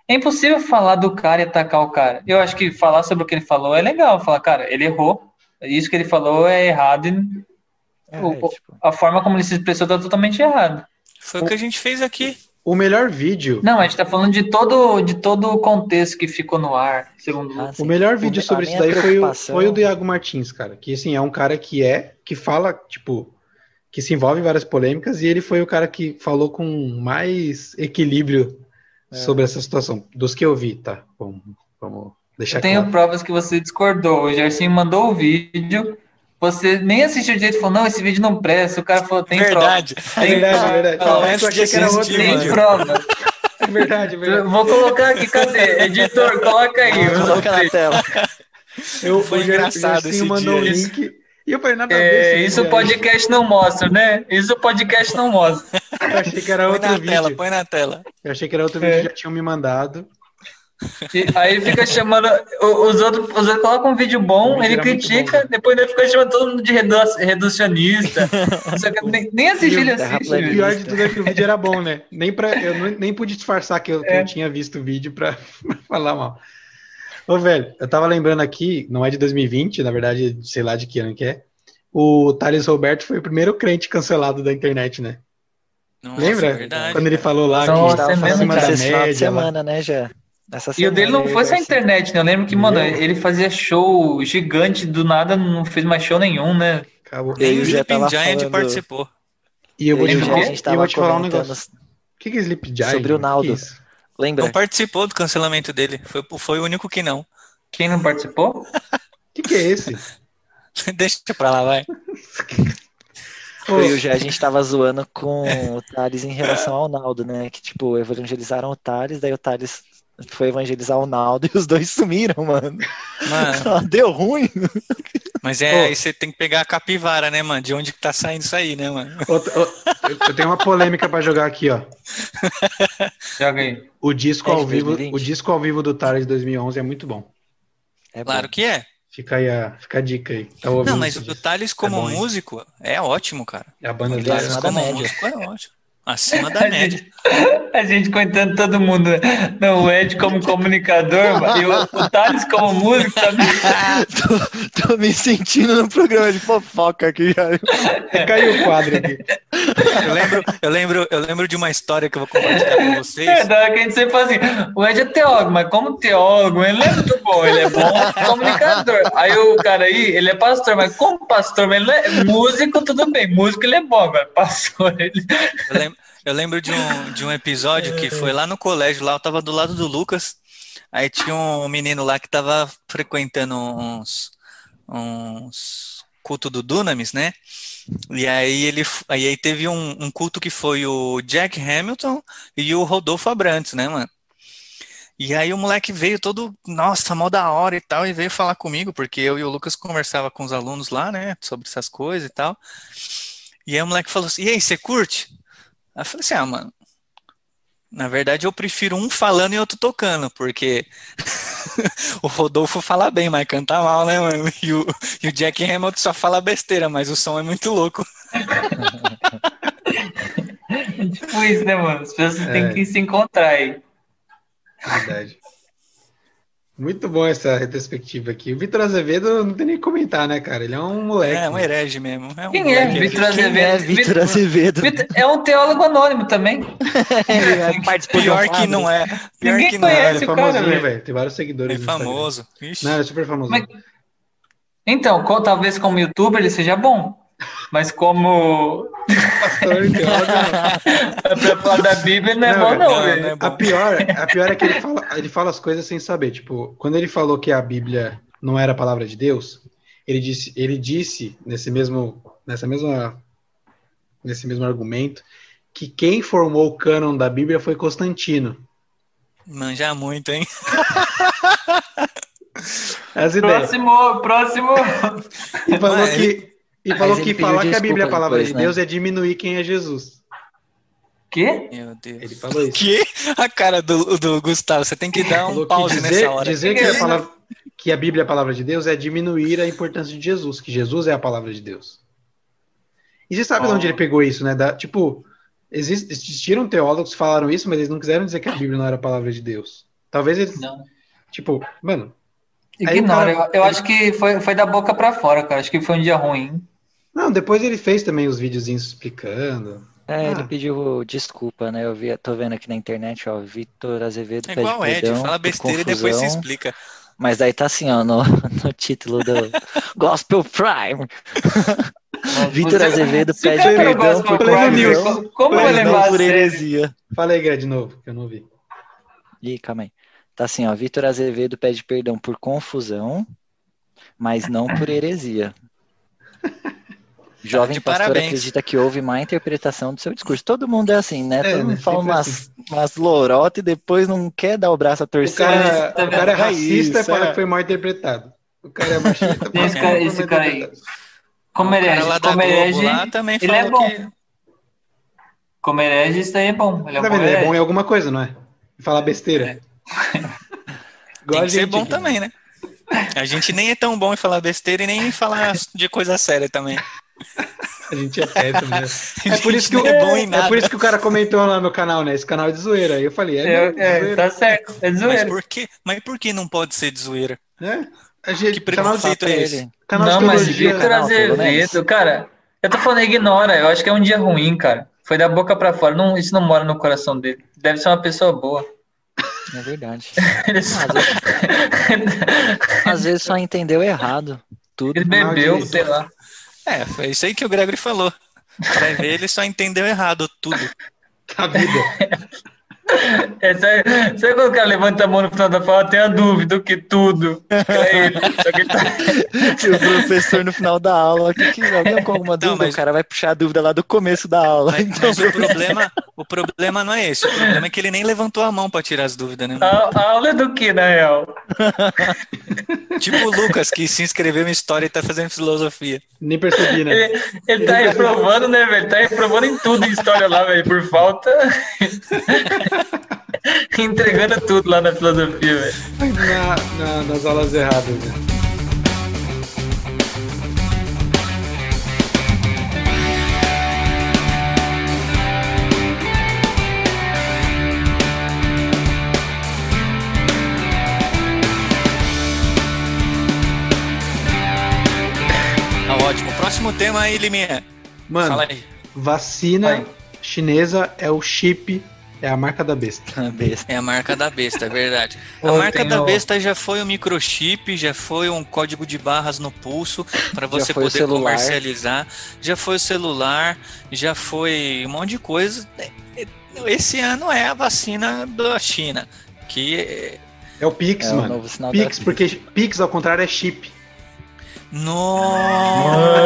Speaker 4: é impossível falar do cara e atacar o cara. Eu acho que falar sobre o que ele falou é legal, falar, cara, ele errou, isso que ele falou é errado, e
Speaker 3: É,
Speaker 4: o- o-
Speaker 3: tipo,
Speaker 4: a forma como ele se expressou tá totalmente errada.
Speaker 5: Foi o que a gente fez aqui.
Speaker 2: O melhor vídeo,
Speaker 4: Não, a gente tá falando de todo, de todo o contexto que ficou no ar, segundo
Speaker 3: ah, sim.
Speaker 2: o melhor vídeo sobre isso daí foi o, foi o do Iago Martins, cara. Que assim, é um cara que é, que fala, tipo, que se envolve em várias polêmicas, e ele foi o cara que falou com mais equilíbrio
Speaker 3: É.
Speaker 2: sobre essa situação. Dos que eu vi, tá? Vamos, vamos deixar
Speaker 4: Eu tenho
Speaker 2: claro.
Speaker 4: provas que você discordou. O Gerson mandou o vídeo, você nem assistiu direito e falou, não, esse vídeo não presta. O cara falou, tem
Speaker 5: Verdade.
Speaker 2: É verdade, é verdade.
Speaker 5: Não,
Speaker 2: Eu achei que era outro
Speaker 4: prova. Tem
Speaker 2: vídeo.
Speaker 4: prova.
Speaker 2: É verdade, é verdade.
Speaker 4: Vou colocar aqui, cadê? Editor, coloca aí.
Speaker 3: Vou colocar na tela.
Speaker 2: Eu,
Speaker 5: Foi engraçado esse
Speaker 2: mandou o
Speaker 5: dia.
Speaker 2: link. E eu falei, nada a ver.
Speaker 4: É,
Speaker 2: esse
Speaker 4: isso o podcast não mostra, né? Isso o podcast não mostra.
Speaker 2: Eu achei que era
Speaker 5: Põe
Speaker 2: outro
Speaker 5: na
Speaker 2: vídeo.
Speaker 5: tela, põe na tela.
Speaker 2: Eu achei que era outro
Speaker 4: É.
Speaker 2: vídeo que já tinham me mandado.
Speaker 4: E aí fica chamando. Os outros, os outros colocam um vídeo bom, ele
Speaker 2: muito
Speaker 4: critica,
Speaker 2: bom.
Speaker 4: depois ele fica chamando todo mundo de redu- reducionista. [laughs] Que, nem, nem assistir ele assiste.
Speaker 2: O pior de tudo é que o vídeo era bom, né? Nem pra, eu não- nem pude disfarçar que eu, que
Speaker 4: É.
Speaker 2: eu tinha visto o vídeo pra, [laughs] pra falar mal. Ô, velho, eu tava lembrando aqui, não é de 2020, na verdade, sei lá de que ano que é. O Thales Roberto foi o primeiro crente cancelado da internet, né?
Speaker 5: Nossa,
Speaker 2: Lembra?
Speaker 5: Verdade.
Speaker 2: Quando ele falou lá
Speaker 4: Nossa,
Speaker 2: que
Speaker 4: é
Speaker 3: Tava
Speaker 4: mesmo,
Speaker 3: falando
Speaker 2: acima
Speaker 4: cara.
Speaker 2: da
Speaker 3: desse final de
Speaker 2: média. lá.
Speaker 3: semana, né, já? Essa
Speaker 4: E o dele não foi só a
Speaker 3: assim.
Speaker 4: internet, né? Eu lembro que, mano,
Speaker 2: Meu.
Speaker 4: ele fazia show gigante do nada, não fez mais show nenhum, né?
Speaker 2: Acabou.
Speaker 5: Nem o Sleeping
Speaker 3: tava
Speaker 5: Giant
Speaker 3: falando-
Speaker 5: participou.
Speaker 2: E eu vou te
Speaker 3: e
Speaker 2: falar,
Speaker 3: a
Speaker 2: e
Speaker 3: gente tava
Speaker 2: vou te falar um negócio. O que que é Sleep Giant?
Speaker 3: sobre o? Naldo.
Speaker 2: Que isso?
Speaker 3: Lembra?
Speaker 5: Não participou do cancelamento dele. Foi, foi o único que não.
Speaker 4: Quem não participou?
Speaker 2: O [laughs] que, que é esse? [laughs]
Speaker 5: Deixa pra lá, vai. [laughs]
Speaker 3: Eu e o Jé, a gente tava zoando com o Thales em relação ao Naldo, né? Que, tipo, evangelizaram o Thales, daí o Thales foi evangelizar o Naldo e os dois sumiram, mano.
Speaker 5: Mano, [laughs]
Speaker 3: Deu ruim.
Speaker 5: mas é,
Speaker 2: Ô.
Speaker 5: aí você tem que pegar a capivara, né, mano? De onde que tá saindo isso aí, né, mano?
Speaker 2: Ô, eu, tenho uma polêmica pra jogar aqui, ó. [laughs]
Speaker 4: Joga aí.
Speaker 2: O disco
Speaker 3: É
Speaker 2: ao vivo,
Speaker 3: 2020?
Speaker 2: o disco ao vivo do Thales de 2011 é muito bom.
Speaker 3: É
Speaker 5: Claro
Speaker 3: bom.
Speaker 5: que é.
Speaker 2: Fica aí a, fica a dica aí. Tá
Speaker 5: Não, mas o? Thales como
Speaker 2: bom, hein?
Speaker 5: músico é ótimo, cara.
Speaker 2: É a banda dele.
Speaker 3: é
Speaker 5: Thales
Speaker 3: nada
Speaker 5: como
Speaker 3: média.
Speaker 5: músico é ótimo. Acima da [laughs]
Speaker 4: A
Speaker 5: média.
Speaker 4: gente, a gente contando todo mundo. né? Não, o Ed como comunicador [laughs] e o, o Thales como músico também. [laughs]
Speaker 3: tô, tô me sentindo no programa de fofoca aqui. cara.
Speaker 2: Caiu o quadro aqui.
Speaker 5: Eu lembro, eu lembro, eu lembro de uma história que eu vou compartilhar com
Speaker 4: É,
Speaker 5: vocês.
Speaker 4: da hora que a gente sempre fala assim, o Ed é teólogo, mas como teólogo, ele é muito bom, ele é bom comunicador. Aí o cara aí, ele é pastor, mas como pastor, mas ele não é músico, tudo bem, músico ele é bom, agora pastor, ele...
Speaker 5: Eu lembro, eu lembro de um, de um episódio que foi lá no colégio, lá eu tava do lado do Lucas. Aí tinha um menino lá que tava frequentando uns, uns culto do Dunamis, né? E aí ele aí, aí teve um, um culto que foi o Jack Hamilton e o Rodolfo Abrantes, né, mano? E aí o moleque veio todo, nossa, mó da hora e tal, e veio falar comigo, porque eu e o Lucas conversava com os alunos lá, né, sobre essas coisas e tal. E aí o moleque falou assim, e aí, você curte? Aí eu falei assim, ah, mano, na verdade eu prefiro um falando e outro tocando, porque [laughs] o Rodolfo fala bem, mas canta mal, né, mano? E o, e o Jack Hamilton só fala besteira, mas o som é muito louco.
Speaker 4: É [laughs] tipo isso, né, mano? As pessoas
Speaker 2: É.
Speaker 4: têm que se encontrar aí.
Speaker 2: Verdade. Muito bom essa retrospectiva aqui. O Vitor Azevedo não tem nem o que comentar, né, cara? Ele é um moleque.
Speaker 5: É um herege mesmo. É um
Speaker 4: Quem é
Speaker 5: moleque
Speaker 4: Vitor
Speaker 3: Quem
Speaker 4: Azevedo?
Speaker 3: é Vitor Azevedo?
Speaker 4: Vitor- É um teólogo anônimo também. [laughs]
Speaker 3: Ele de um
Speaker 5: Pior que não é. Pior
Speaker 4: Ninguém
Speaker 5: que não
Speaker 2: Ele
Speaker 5: é.
Speaker 4: conhece.
Speaker 2: é famosinho,
Speaker 4: velho.
Speaker 2: Tem vários seguidores
Speaker 5: É famoso. Ixi.
Speaker 2: Não, ele é super famoso.
Speaker 4: Mas- Então, talvez como youtuber ele seja bom. Mas como
Speaker 2: Pastor e teólogo, não.
Speaker 4: pra falar da Bíblia não é
Speaker 2: Não,
Speaker 4: bom,
Speaker 2: velho,
Speaker 4: não,
Speaker 5: não,
Speaker 4: velho.
Speaker 5: não é bom.
Speaker 2: A pior, a pior é que ele fala, ele fala as coisas sem saber. Tipo, quando ele falou que a Bíblia não era a palavra de Deus, ele disse, ele disse nesse mesmo, nessa mesma, nesse mesmo argumento, que quem formou o cânon da Bíblia foi Constantino.
Speaker 5: Manja muito, hein?
Speaker 2: As ideias.
Speaker 4: Próximo, próximo.
Speaker 2: E falou
Speaker 5: Mas
Speaker 2: que, e
Speaker 3: Mas
Speaker 2: falou
Speaker 3: ele
Speaker 2: que falar que a Bíblia é a palavra
Speaker 3: depois,
Speaker 2: de
Speaker 3: né?
Speaker 2: Deus é diminuir quem é Jesus.
Speaker 4: Quê?
Speaker 5: Meu Deus.
Speaker 2: Ele falou isso.
Speaker 5: Que? A cara do, do Gustavo, você tem que dar um pause
Speaker 2: dizer,
Speaker 5: nessa hora.
Speaker 2: dizer que, a palavra- que a Bíblia é a palavra de Deus é diminuir a importância de Jesus, que Jesus é a palavra de Deus. E você sabe de
Speaker 4: Oh.
Speaker 2: onde ele pegou isso, né? Da- tipo, exist- existiram teólogos que falaram isso, mas eles não quiseram dizer que a Bíblia não era a palavra de Deus. Talvez eles,
Speaker 4: Não.
Speaker 2: tipo, mano,
Speaker 4: Ignora,
Speaker 2: cara-
Speaker 4: eu, eu acho que foi, foi da boca pra fora, cara. Acho que foi um dia ruim.
Speaker 2: Não, depois ele fez também os videozinhos explicando.
Speaker 3: É, ele
Speaker 2: Ah.
Speaker 3: pediu desculpa, né? Eu vi, tô vendo aqui na internet, ó, Vitor Azevedo
Speaker 5: É
Speaker 3: pede
Speaker 5: igual o Ed,
Speaker 3: perdão
Speaker 5: fala
Speaker 3: por
Speaker 5: besteira e depois se
Speaker 3: confusão,
Speaker 5: explica.
Speaker 3: Mas daí tá assim, ó, no, [laughs] no título do Gospel Prime. [laughs] Vitor Azevedo pede
Speaker 4: não
Speaker 3: perdão por confusão,
Speaker 4: co- como
Speaker 3: não
Speaker 4: a
Speaker 3: por heresia.
Speaker 2: Fala aí, Greg, de novo, que eu não vi.
Speaker 3: Ih, calma aí. Tá assim, ó, Vitor Azevedo pede perdão por confusão, mas não por heresia. Jovem
Speaker 5: de
Speaker 3: pastor
Speaker 5: parabéns.
Speaker 3: acredita que houve má interpretação do seu discurso. Todo mundo é assim, né?
Speaker 2: É,
Speaker 3: Todo mundo
Speaker 2: né?
Speaker 3: fala umas, umas lorotas e depois não quer dar o braço a
Speaker 2: O
Speaker 3: torcer.
Speaker 2: cara, o cara é
Speaker 3: É
Speaker 2: racista e
Speaker 3: isso,
Speaker 2: fala
Speaker 3: é.
Speaker 2: que foi mal interpretado. O cara é machista.
Speaker 4: Esse
Speaker 2: fala
Speaker 4: cara- esse cara aí. Como
Speaker 5: o
Speaker 4: herege,
Speaker 5: da
Speaker 4: como herege,
Speaker 5: lá também
Speaker 4: ele é bom.
Speaker 5: que...
Speaker 4: como herege, isso aí é bom. Ele é bom?
Speaker 2: Ele é bom em alguma coisa, não é? Falar besteira.
Speaker 5: É. [laughs]
Speaker 2: Igual
Speaker 5: Tem que ser bom
Speaker 2: aqui.
Speaker 5: também, né? A gente nem é tão bom em falar besteira e nem em falar de coisa séria também.
Speaker 2: A gente é péssimo, né? [laughs] É por isso que o,
Speaker 5: é
Speaker 2: é por isso que o cara comentou lá no canal, né? Esse canal é de zoeira. Aí eu falei, é,
Speaker 4: É, é,
Speaker 2: zoeira.
Speaker 4: tá certo. É
Speaker 5: Mas
Speaker 4: zoeira.
Speaker 5: por que, mas por que não pode ser de zoeira?
Speaker 2: né? A gente,
Speaker 5: Que
Speaker 2: de,
Speaker 5: preconceito é esse?
Speaker 3: ele.
Speaker 2: canal
Speaker 4: Não,
Speaker 2: de
Speaker 4: mas. Vitor
Speaker 3: menos.
Speaker 4: Azevedo, cara, eu tô falando, ignora. Eu acho que é um dia ruim, cara. Foi da boca pra fora. Não, isso não mora no coração dele. Deve ser uma pessoa boa.
Speaker 3: É verdade. [laughs]
Speaker 4: Ele, só- [laughs]
Speaker 3: Às vezes só entendeu errado. Tudo.
Speaker 4: ele bebeu, sei lá.
Speaker 5: É, foi isso aí que o Gregory falou. Vai ver, ele só entendeu errado tudo. [laughs]
Speaker 2: A vida.
Speaker 4: É, sabe, sabe quando o cara levanta a mão no final da fala, tem a dúvida o que tudo. É ele. Só que ele tá... [laughs]
Speaker 3: E o professor no final da aula, que, que alguém com alguma
Speaker 5: Não,
Speaker 3: dúvida,
Speaker 5: mas-
Speaker 3: o cara vai puxar a dúvida lá do começo da aula.
Speaker 5: Mas,
Speaker 3: Então,
Speaker 5: mas o, problema, o problema não é esse. O problema é que ele nem levantou a mão pra tirar as dúvidas, né?
Speaker 4: a, a aula é do que, na real? [laughs]
Speaker 5: Tipo o Lucas, que se inscreveu em história e tá fazendo filosofia.
Speaker 2: Nem percebi, né?
Speaker 4: Ele, ele tá reprovando, né, velho? Tá reprovando em tudo em história lá, velho, por falta. [laughs] [laughs] Entregando tudo lá na filosofia, velho.
Speaker 2: Na, na, nas aulas erradas, velho. ótimo.
Speaker 5: Próximo tema aí, Liminha.
Speaker 2: Mano,
Speaker 5: aí.
Speaker 2: vacina
Speaker 4: Vai.
Speaker 2: chinesa é o chip é a marca da besta. [laughs]
Speaker 3: Besta.
Speaker 5: É a marca da besta, é verdade. [laughs] A marca da
Speaker 4: o-
Speaker 5: besta já foi o microchip, já foi um código de barras no pulso para você
Speaker 3: o
Speaker 5: poder comercializar, já foi o celular, já foi um monte de coisa. Esse ano é a vacina da China, que é-
Speaker 2: É o Pix,
Speaker 3: É o
Speaker 2: mano.
Speaker 3: novo sinal
Speaker 2: Pix,
Speaker 3: da
Speaker 2: porque Pix ao contrário é chip.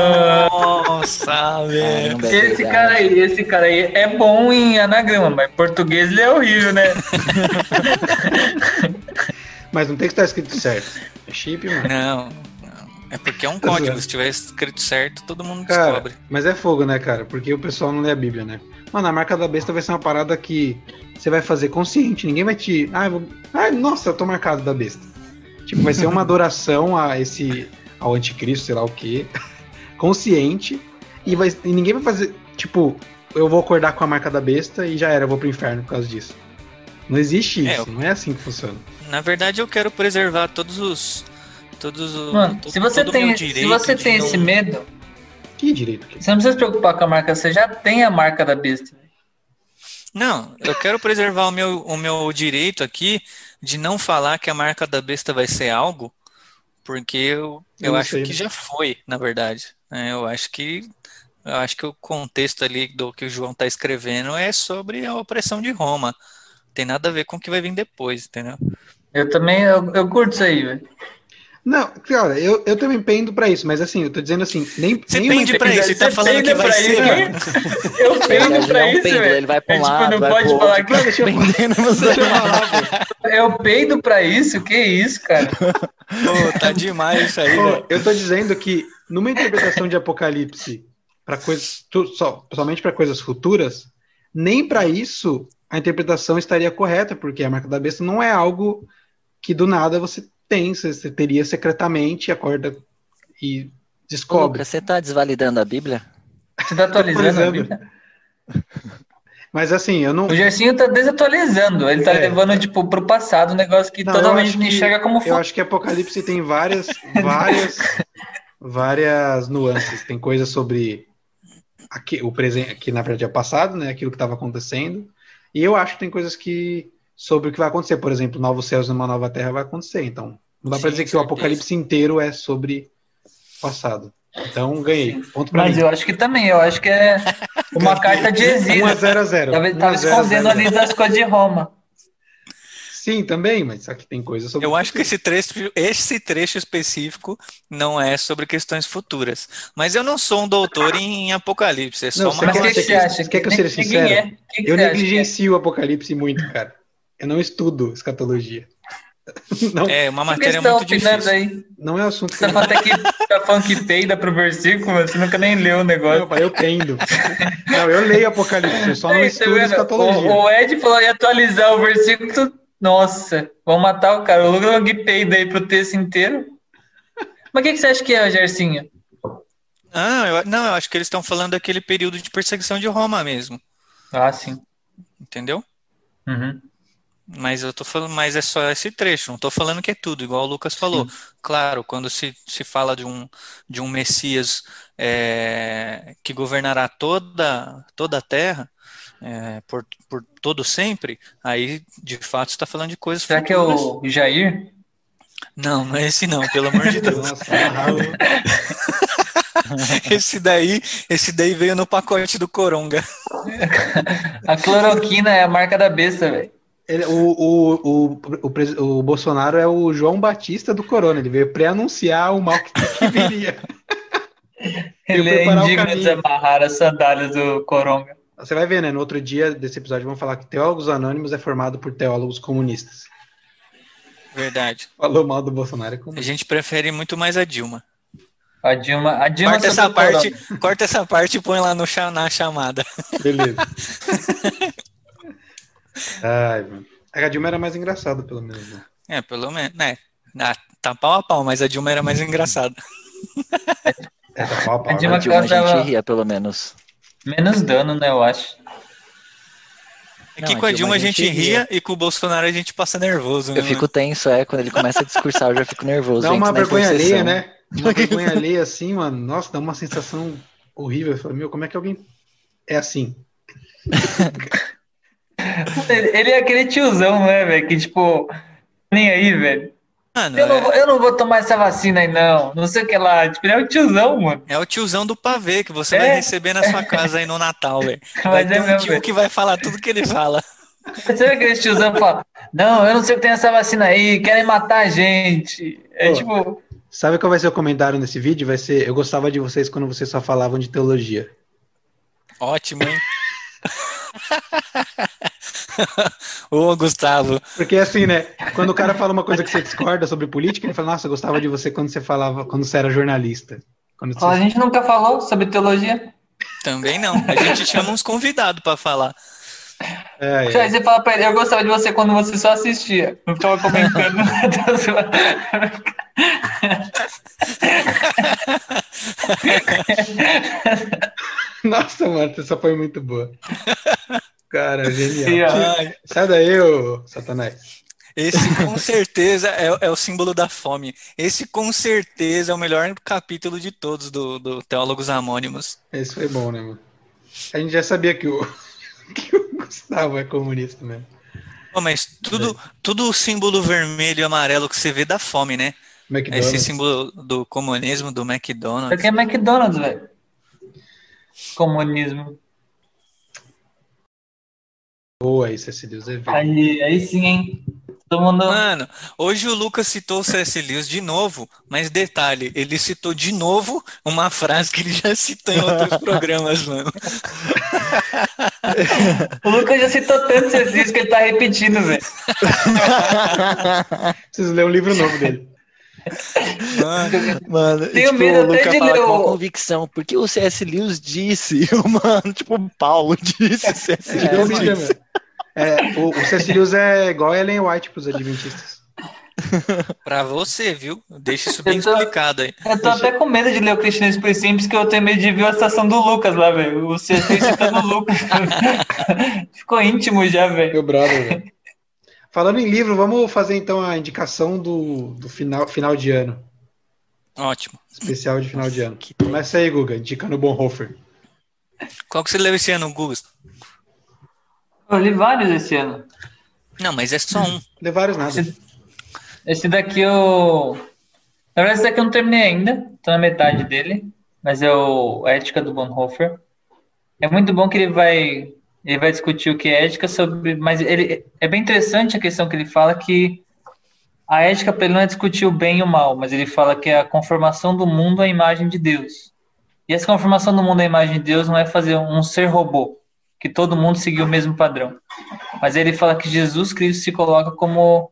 Speaker 5: Nossa,
Speaker 3: Ah,
Speaker 5: velho.
Speaker 4: Esse
Speaker 3: dar.
Speaker 4: cara aí, esse cara aí é bom em anagrama, mas em português ele é horrível, né? [laughs]
Speaker 2: Mas não tem que estar escrito certo. É chip, mano.
Speaker 5: Não, não. É porque é um código. Se tiver escrito certo, todo mundo
Speaker 2: Cara,
Speaker 5: descobre.
Speaker 2: mas é fogo, né, cara? Porque o pessoal não lê a Bíblia, né? Mano, a marca da besta vai ser uma parada que você vai fazer consciente. Ninguém vai te. Ah, vou... Ai, nossa, eu tô marcado da besta. Tipo, vai ser uma adoração a esse. Ao anticristo, sei lá o quê. [laughs] Consciente. E, vai... e ninguém vai fazer. Tipo, eu vou acordar com a marca da besta e já era, eu vou pro inferno por causa disso. Não existe
Speaker 5: É,
Speaker 2: isso,
Speaker 5: eu-
Speaker 2: não é assim que funciona.
Speaker 5: Na verdade, eu quero preservar todos os. Todos os.
Speaker 4: Mano,
Speaker 5: todo-
Speaker 4: se você tem, se você tem
Speaker 5: não-
Speaker 4: esse medo,
Speaker 2: Que direito que
Speaker 4: você não precisa se preocupar com a marca, você já tem a marca da besta.
Speaker 5: Não, eu quero preservar o meu, o meu direito aqui de não falar que a marca da besta vai ser algo, porque eu,
Speaker 2: Eu
Speaker 5: eu
Speaker 2: não
Speaker 5: acho
Speaker 2: sei,
Speaker 5: que
Speaker 2: né?
Speaker 5: já foi, na verdade. né? eu acho que eu acho que o contexto ali do que o João está escrevendo é sobre a opressão de Roma. Tem nada a ver com o que vai vir depois, entendeu?
Speaker 4: Eu também, eu, eu curto isso aí, velho.
Speaker 2: Não, cara, eu, eu também pendo pra isso, mas assim, eu tô dizendo assim, nem.
Speaker 5: Você
Speaker 2: nem
Speaker 5: pende pra isso, você tá falando que vai
Speaker 4: pra
Speaker 5: ser.
Speaker 4: isso. Eu [laughs]
Speaker 3: verdade,
Speaker 4: pra
Speaker 3: ele é
Speaker 4: isso, velho.
Speaker 3: ele vai pra
Speaker 4: É
Speaker 3: um
Speaker 4: tipo,
Speaker 3: lado,
Speaker 4: não
Speaker 3: vai
Speaker 4: pode falar
Speaker 3: outro,
Speaker 4: que-
Speaker 2: Deixa eu-
Speaker 3: pendendo nos dois
Speaker 2: Deixa eu
Speaker 4: peido pra isso? Que isso, cara? [laughs]
Speaker 5: Pô, tá demais isso aí,
Speaker 2: Pô,
Speaker 5: velho.
Speaker 2: eu tô dizendo que numa interpretação de Apocalipse para coisas tu- só, somente para coisas futuras, nem para isso a interpretação estaria correta, porque a marca da besta não é algo que do nada você tem, você, teria secretamente, acorda e
Speaker 3: Ô,
Speaker 2: descobre.
Speaker 3: Lucas, você tá desvalidando a Bíblia?
Speaker 4: Você tá atualizando a. Bíblia? [laughs]
Speaker 2: Mas assim, eu não.
Speaker 4: O Gersinho tá desatualizando. Ele tá
Speaker 2: É.
Speaker 4: levando, tipo, pro passado um negócio que
Speaker 2: Não, eu
Speaker 4: totalmente
Speaker 2: que-
Speaker 4: enxerga como
Speaker 2: Eu
Speaker 4: futuro.
Speaker 2: acho que Apocalipse tem [laughs] várias, várias, várias nuances. Tem coisas sobre aqui, o presente, que na verdade é o passado, né? Aquilo que estava acontecendo. E eu acho que tem coisas que sobre o que vai acontecer. Por exemplo, novos céus e uma nova terra vai acontecer. Então, não dá para dizer que o. Apocalipse inteiro é sobre o passado. Então, ganhei. Ponto para
Speaker 4: Mas
Speaker 2: mim.
Speaker 4: eu acho que também, eu acho que é uma carta de
Speaker 2: 1 a
Speaker 4: exílio.
Speaker 2: 0 a 0.
Speaker 4: Tava,
Speaker 2: 1 a
Speaker 4: tava
Speaker 2: 0 a 0.
Speaker 4: escondendo ali das coisas de Roma.
Speaker 2: Sim, também, mas aqui tem coisas sobre
Speaker 5: Eu acho que esse trecho, esse trecho específico não é sobre questões futuras. Mas eu não sou um doutor em Apocalipse, é só
Speaker 2: Não,
Speaker 5: uma
Speaker 2: você
Speaker 4: Mas o
Speaker 2: quer-
Speaker 4: que, que
Speaker 2: você
Speaker 4: acha?
Speaker 2: quer que eu seja sincero?
Speaker 4: é. Que
Speaker 2: Eu
Speaker 4: que é?
Speaker 2: negligencio o Apocalipse muito, cara. Eu não estudo escatologia. [laughs] Não,
Speaker 5: É uma matéria muito difícil.
Speaker 4: aí?
Speaker 2: não é assunto que
Speaker 4: Você tá falando que, tá falando que peida pro versículo, você nunca nem leu o negócio.
Speaker 2: Não, eu tendo. Não, eu leio Apocalipse, eu só não
Speaker 4: Aí, tá
Speaker 2: estudo escatologia.
Speaker 4: O, o Ed falou em atualizar o versículo. Nossa, vão matar o cara. O que peida aí pro texto inteiro. Mas o que, que você acha que é, Gersinho?
Speaker 5: Ah, eu, não, eu acho que eles estão falando daquele período de perseguição de Roma mesmo,
Speaker 4: Ah, sim.
Speaker 5: entendeu?
Speaker 4: Uhum.
Speaker 5: Mas eu tô falando, mas é só esse trecho, não tô falando que é tudo, igual o Lucas falou. Claro, quando se, se fala de um, de um Messias é, que governará toda, toda a terra é, por, por todo sempre, aí de fato está falando de coisas
Speaker 4: Será que é
Speaker 5: futuras.
Speaker 4: o Jair?
Speaker 5: Não, não é esse não, pelo amor de Deus.
Speaker 2: Amarrado. [laughs]
Speaker 5: Esse daí, esse daí veio no pacote do Coronga.
Speaker 4: A cloroquina é a marca da besta, velho.
Speaker 2: Ele- o, o, o, o, Bolsonaro é o João Batista do Corona, ele veio pré-anunciar o mal que, [laughs] que viria.
Speaker 4: Ele é indigno de amarrar as sandálias do Coronga.
Speaker 2: Você vai ver, né? No outro dia desse episódio vão falar que Teólogos Anônimos é formado por teólogos comunistas.
Speaker 5: Verdade.
Speaker 2: Falou mal do Bolsonaro é
Speaker 5: A gente prefere muito mais a Dilma.
Speaker 4: A Dilma, a Dilma
Speaker 5: Corta essa
Speaker 4: o Corona.
Speaker 5: parte, corta essa parte e põe lá no, na chamada.
Speaker 2: Beleza. [laughs] Ai, mano. A Dilma era mais engraçada, pelo menos. Né?
Speaker 5: É, pelo menos, né? Ah, tá pau a pau, mas a Dilma era mais engraçada. [laughs]
Speaker 2: É, tá pau a pau,
Speaker 4: A Dilma
Speaker 2: né?
Speaker 3: Dilma a
Speaker 4: causava-
Speaker 3: gente ria, pelo menos.
Speaker 4: Menos dano, né, eu acho.
Speaker 5: É que
Speaker 3: Não,
Speaker 5: com a Dilma a gente ria
Speaker 3: ria.
Speaker 5: e com o Bolsonaro a gente passa nervoso, né?
Speaker 3: Eu fico tenso, é. Quando ele começa a discursar, eu já fico nervoso.
Speaker 2: Dá uma vergonha alheia, né? uma [laughs] vergonha alheia assim, mano. Nossa, dá uma sensação horrível. Eu falo, meu, como é que alguém é assim? [laughs]
Speaker 4: Ele, ele é aquele tiozão, né, velho? Que tipo, nem aí, velho.
Speaker 5: Mano,
Speaker 4: Eu não,
Speaker 5: é,
Speaker 4: vou- eu não vou tomar essa vacina aí, não. Não sei o que lá. Tipo, ele é o tiozão, mano.
Speaker 5: é o tiozão do pavê que você
Speaker 4: É.
Speaker 5: vai receber na sua casa aí no Natal, velho. [laughs] Vai
Speaker 4: Mas
Speaker 5: ter
Speaker 4: é
Speaker 5: um
Speaker 4: mesmo,
Speaker 5: tio
Speaker 4: velho.
Speaker 5: que vai falar tudo que ele fala.
Speaker 4: Você vê aquele tiozão que fala, não, eu não sei o que tem essa vacina aí, querem matar a gente. É
Speaker 2: Pô.
Speaker 4: tipo,
Speaker 2: Sabe qual vai ser o comentário nesse vídeo? Vai ser: Eu gostava de vocês quando vocês só falavam de teologia.
Speaker 5: Ótimo, hein? [laughs] Ô, Gustavo.
Speaker 2: Porque assim, né? Quando o cara fala uma coisa que você discorda sobre política, ele fala: Nossa, eu gostava de você quando você falava, quando você era jornalista. Quando você...
Speaker 4: a gente nunca falou sobre teologia.
Speaker 5: Também não. A gente chama uns convidados pra falar.
Speaker 2: É,
Speaker 4: Aí
Speaker 2: é.
Speaker 4: você fala pra ele, eu gostava de você quando você só assistia. Não ficava comentando. [laughs]
Speaker 2: Nossa, mano, essa foi muito boa. Cara, genial.
Speaker 5: Ai,
Speaker 2: Sai daí, ô Satanás.
Speaker 5: esse com certeza é, é o símbolo da fome. Esse com certeza é o melhor capítulo de todos do, do Teólogos Anônimos.
Speaker 2: Esse foi bom, né, mano? A gente já sabia que o, [laughs] que o Gustavo é comunista mesmo.
Speaker 5: Pô, mas tudo, tudo o símbolo vermelho e amarelo que você vê dá fome, né?
Speaker 2: McDonald's.
Speaker 5: Esse símbolo do comunismo, do McDonald's.
Speaker 4: aqui é McDonald's, velho. Comunismo.
Speaker 2: Boa, isso, esse Deus é velho.
Speaker 4: Aí, aí sim, hein? Todo mundo.
Speaker 5: Mano, hoje o Lucas citou o C.S. Lewis de novo, mas detalhe, ele citou de novo uma frase que ele já citou em outros [laughs] programas, mano.
Speaker 4: O Lucas já citou tantos exercícios que ele tá repetindo, velho. [laughs]
Speaker 2: Preciso ler um livro novo dele.
Speaker 5: Mano,
Speaker 3: Mano,
Speaker 4: Tenho
Speaker 3: tipo,
Speaker 4: medo
Speaker 3: o Luca
Speaker 4: de
Speaker 3: fala
Speaker 4: ler
Speaker 3: com
Speaker 4: o-
Speaker 3: convicção, porque o C.S. Lewis disse, [laughs] mano, tipo, o Paulo disse, o C.S.
Speaker 2: É,
Speaker 3: Lewis
Speaker 2: mídia,
Speaker 3: disse.
Speaker 2: meu. É, o, o é igual a Ellen White pros adventistas. [laughs]
Speaker 5: pra você, viu? Deixa isso bem
Speaker 4: Eu tô-
Speaker 5: explicado aí.
Speaker 4: Eu tô até com medo de ler o Cristianismo por Simples, que eu tenho medo de ver a citação do Lucas lá, velho. O CC citando o Lucas. [laughs] Ficou íntimo já, velho.
Speaker 2: Meu brother, velho. Falando em livro, vamos fazer então a indicação do, do final, final de ano.
Speaker 5: Ótimo.
Speaker 2: Especial de final de ano.
Speaker 3: Que
Speaker 2: Começa aí, Guga, indicando o Bonhoeffer.
Speaker 5: Qual que você leu esse ano, Gus?
Speaker 4: Eu li vários esse ano.
Speaker 5: Não, mas é só um.
Speaker 2: Lê vários nada.
Speaker 4: Esse, esse daqui eu. Na verdade, esse daqui eu não terminei ainda. Tô na metade dele. Mas é o a Ética do Bonhoeffer. É muito bom que ele vai. Ele vai discutir o que é ética sobre. Mas ele é bem interessante a questão que ele fala que a ética para ele não é discutir o bem e o mal, mas ele fala que é a conformação do mundo à imagem de Deus. E essa conformação do mundo à imagem de Deus não é fazer um ser robô, que todo mundo seguir o mesmo padrão. Mas ele fala que Jesus Cristo se coloca como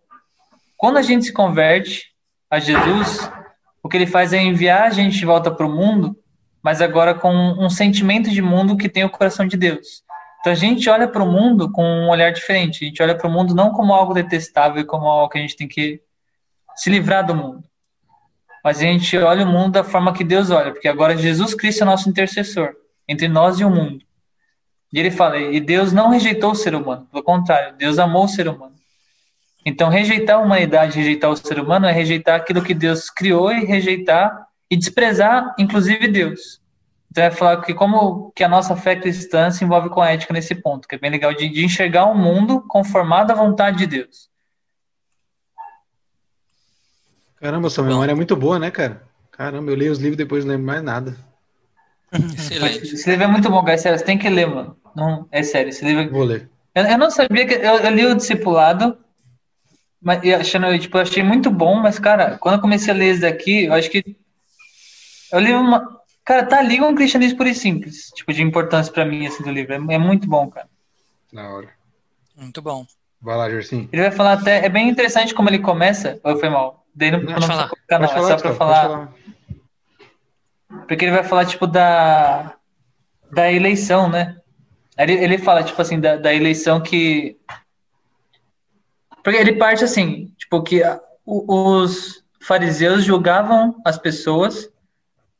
Speaker 4: quando a gente se converte a Jesus, o que ele faz é enviar a gente de volta para o mundo, mas agora com um sentimento de mundo que tem o coração de Deus. Então a gente olha para o mundo com um olhar diferente. A gente olha para o mundo não como algo detestável, como algo que a gente tem que se livrar do mundo. Mas a gente olha o mundo da forma que Deus olha, porque agora Jesus Cristo é nosso intercessor entre nós e o mundo. E ele fala, e Deus não rejeitou o ser humano, pelo contrário, Deus amou o ser humano. Então, rejeitar a humanidade, rejeitar o ser humano é rejeitar aquilo que Deus criou e rejeitar e desprezar, inclusive, Deus. Então, é falar que como que a nossa fé cristã se envolve com a ética nesse ponto, que é bem legal de, de enxergar o mundo conformado à vontade de Deus.
Speaker 2: Caramba, sua memória é muito boa, né, cara? Caramba, eu leio os livros e depois não lembro mais nada. [laughs]
Speaker 5: Excelente.
Speaker 4: Esse livro é muito bom, guys. Sério, você tem que ler, mano. Não, é sério, esse livro
Speaker 2: Vou ler.
Speaker 4: Eu, eu não sabia que. Eu, eu li o Discipulado, mas e achando, tipo, eu achei muito bom, mas, cara, quando eu comecei a ler esse daqui, eu acho que. Eu li uma. Cara, tá ali um cristianismo puro e simples, tipo, de importância pra mim, assim, do livro. É, é muito bom, cara.
Speaker 2: Na hora.
Speaker 5: Muito bom.
Speaker 2: Vai lá, Gersim.
Speaker 4: Ele vai falar até. É bem interessante como ele começa. Ou foi mal? Daí não,
Speaker 2: Não,
Speaker 4: não
Speaker 5: falar.
Speaker 4: colocar, não,
Speaker 2: Pode
Speaker 4: é só pra falar.
Speaker 2: falar.
Speaker 4: Porque ele vai falar, tipo, da, da eleição, né? Ele, ele fala, tipo assim, da, da eleição que. Porque ele parte assim, tipo, que os fariseus julgavam as pessoas,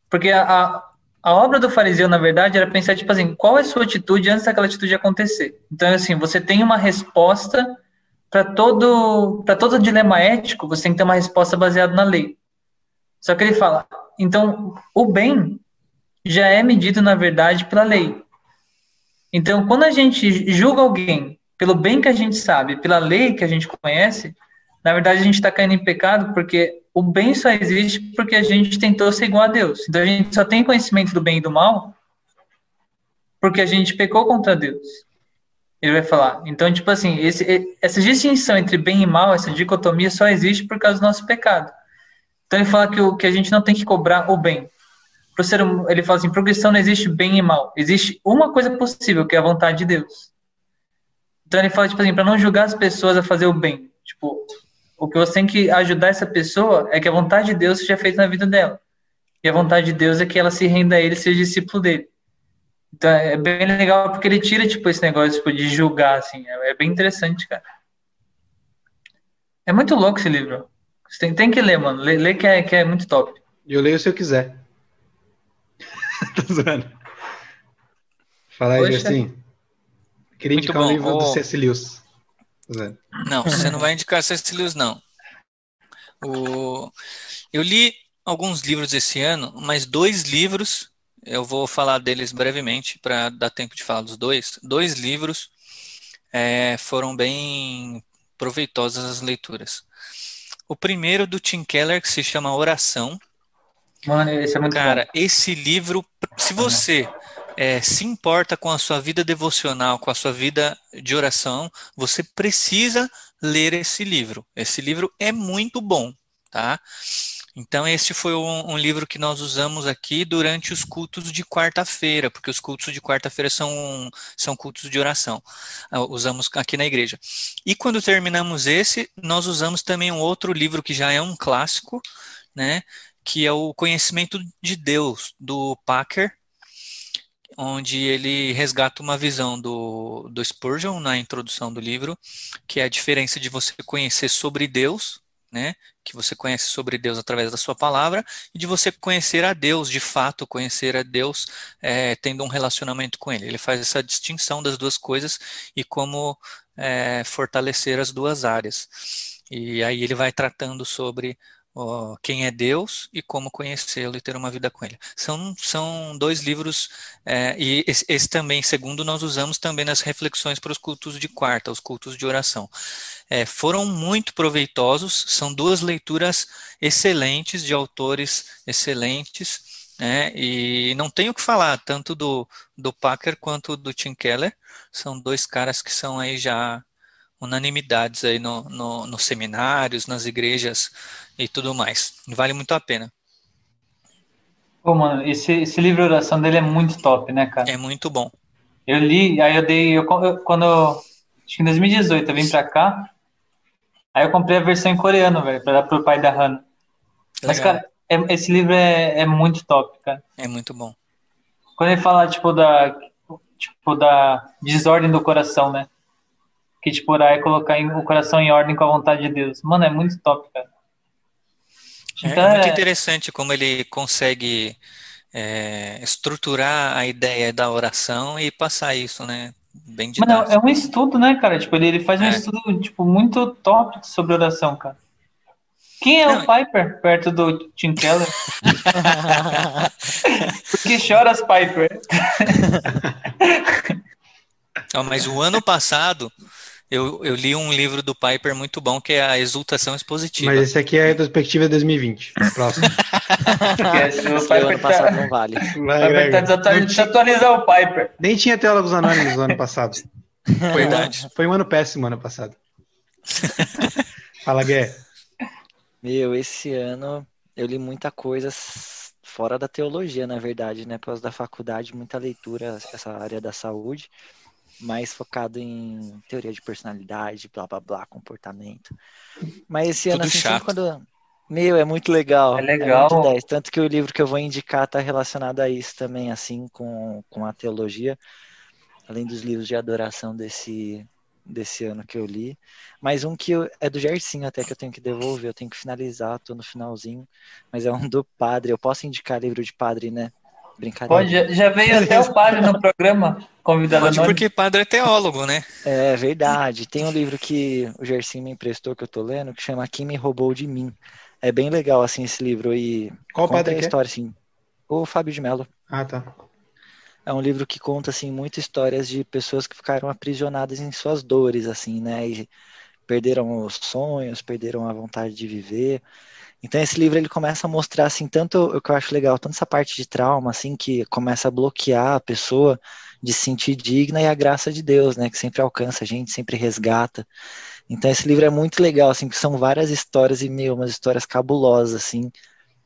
Speaker 4: porque a, a, a obra do fariseu, na verdade, era pensar, tipo assim, qual é a sua atitude antes daquela atitude acontecer. Então, assim, você tem uma resposta para todo, para todo dilema ético, você tem que ter uma resposta baseada na lei. Só que ele fala, então o bem já é medido, na verdade, pela lei. Então, quando a gente julga alguém pelo bem que a gente sabe, pela lei que a gente conhece, na verdade a gente está caindo em pecado porque o bem só existe porque a gente tentou ser igual a Deus. Então a gente só tem conhecimento do bem e do mal porque a gente pecou contra Deus. Ele vai falar. Então, tipo assim, esse, essa distinção entre bem e mal, essa dicotomia só existe por causa do nosso pecado. Então ele fala que, o, que a gente não tem que cobrar o bem. Ser, ele fala assim, progressão não existe bem e mal. Existe uma coisa possível, que é a vontade de Deus. Então ele fala, tipo assim, para não julgar as pessoas a fazer o bem. Tipo, o que você tem que ajudar essa pessoa é que a vontade de Deus seja feita na vida dela. E a vontade de Deus é que ela se renda a ele seja discípulo dele. Então é bem legal porque ele tira, tipo, esse negócio tipo, de julgar, assim. É, é bem interessante, cara. É muito louco esse livro. Você tem, tem que ler, mano. Lê, lê que, é, que é muito top.
Speaker 2: Eu leio se eu quiser. [laughs] Tô zoando. Fala aí, Justin. Queria muito indicar bom. um livro oh. do C.S. Lewis.
Speaker 5: Não, você não vai indicar C.S. Lewis, não. O... Eu li alguns livros esse ano, mas dois livros, eu vou falar deles brevemente para dar tempo de falar dos dois. Dois livros é, foram bem proveitosas as leituras. O primeiro do Tim Keller, que se chama Oração.
Speaker 4: Mano, esse é muito
Speaker 5: Cara, bom. esse livro, se você é, se importa com a sua vida devocional, com a sua vida de oração, você precisa ler esse livro. Esse livro é muito bom, tá? Então, este foi um, um, livro que nós usamos aqui durante os cultos de quarta-feira, porque os cultos de quarta-feira são, são cultos de oração. Uh, usamos aqui na igreja. E quando terminamos esse, nós usamos também um outro livro que já é um clássico, né? Que é o Conhecimento de Deus, do Packer, onde ele resgata uma visão do, do Spurgeon na introdução do livro, que é a diferença de você conhecer sobre Deus né, que você conhece sobre Deus através da sua palavra, e de você conhecer a Deus, de fato, conhecer a Deus é, tendo um relacionamento com Ele. Ele faz essa distinção das duas coisas e como é, fortalecer as duas áreas. E aí ele vai tratando sobre ó, quem é Deus e como conhecê-lo e ter uma vida com Ele. São, são dois livros, é, e esse, esse, também, segundo, nós usamos também nas reflexões para os cultos de quarta, os cultos de oração. É, foram muito proveitosos, são duas leituras excelentes, de autores excelentes, né, e não tenho o que falar, tanto do, do Packer quanto do Tim Keller, são dois caras que são aí já unanimidades aí no, no, nos seminários, nas igrejas e tudo mais. Vale muito a pena.
Speaker 4: Pô, mano, esse, esse livro de oração dele é muito top, né, cara?
Speaker 5: É muito bom.
Speaker 4: Eu li, aí eu dei, eu, eu, quando, acho que em 2018 eu vim pra cá, aí eu comprei a versão em coreano, velho, pra dar pro pai da Hannah. Mas, cara, é, esse livro é, é muito top, cara.
Speaker 5: É muito bom.
Speaker 4: Quando ele fala, tipo, da, tipo, da desordem do coração, né? Que, tipo, orar é colocar o coração em ordem com a vontade de Deus. Mano, é muito top, cara.
Speaker 5: É, então, é muito é... interessante como ele consegue é, estruturar a ideia da oração e passar isso, né? Bem
Speaker 4: Mano, é um estudo, né, cara? Tipo, ele, ele faz um é. estudo, tipo, muito top sobre oração, cara. Quem é Não, o Piper perto do Tim Keller? [laughs] Por que choras, Piper?
Speaker 5: mas o ano passado eu, eu li um livro do Piper muito bom, que é a Exultação Expositiva.
Speaker 2: Mas esse aqui é a retrospectiva de 2020. Próximo. [laughs]
Speaker 3: o Piper ano passado tá... não vale.
Speaker 4: Vai, tá desatualizar o Piper.
Speaker 2: Nem tinha teólogos anônimos no ano passado. [laughs]
Speaker 5: Verdade.
Speaker 2: Foi um ano péssimo ano passado. [laughs] Fala, Gué.
Speaker 3: Meu, esse ano eu li muita coisa fora da teologia, na verdade, né? Por causa da faculdade, muita leitura, essa área da saúde mais focado em teoria de personalidade, blá blá blá, comportamento. Mas esse Tudo ano, assim, chato. quando. Meu, é muito legal.
Speaker 4: É legal.
Speaker 3: É Tanto que o livro que eu vou indicar está relacionado a isso também, assim, com, com a teologia, além dos livros de adoração desse, desse ano que eu li. Mas um que eu, é do Gercinho até que eu tenho que devolver, eu tenho que finalizar, tô no finalzinho. Mas é um do padre. Eu posso indicar livro de padre, né? Brincadeira.
Speaker 4: Pode, já- já veio até o padre no programa, convidado
Speaker 5: Pode
Speaker 4: anônimo.
Speaker 5: porque padre é teólogo, né?
Speaker 3: É verdade. Tem um livro que o Gersinho me emprestou que eu tô lendo que chama Quem Me Roubou de Mim. É bem legal assim esse livro e
Speaker 2: Qual
Speaker 3: conta
Speaker 2: padre
Speaker 3: a
Speaker 2: que é?
Speaker 3: história assim. O Fábio de Mello.
Speaker 2: Ah, tá.
Speaker 3: É um livro que conta assim muitas histórias de pessoas que ficaram aprisionadas em suas dores assim, né? E perderam os sonhos, perderam a vontade de viver. Então esse livro ele começa a mostrar assim tanto o que eu acho legal, tanto essa parte de trauma assim que começa a bloquear a pessoa de se sentir digna e a graça de Deus, né, que sempre alcança a gente, sempre resgata. Então esse livro é muito legal assim, porque são várias histórias e meu, umas histórias cabulosas assim.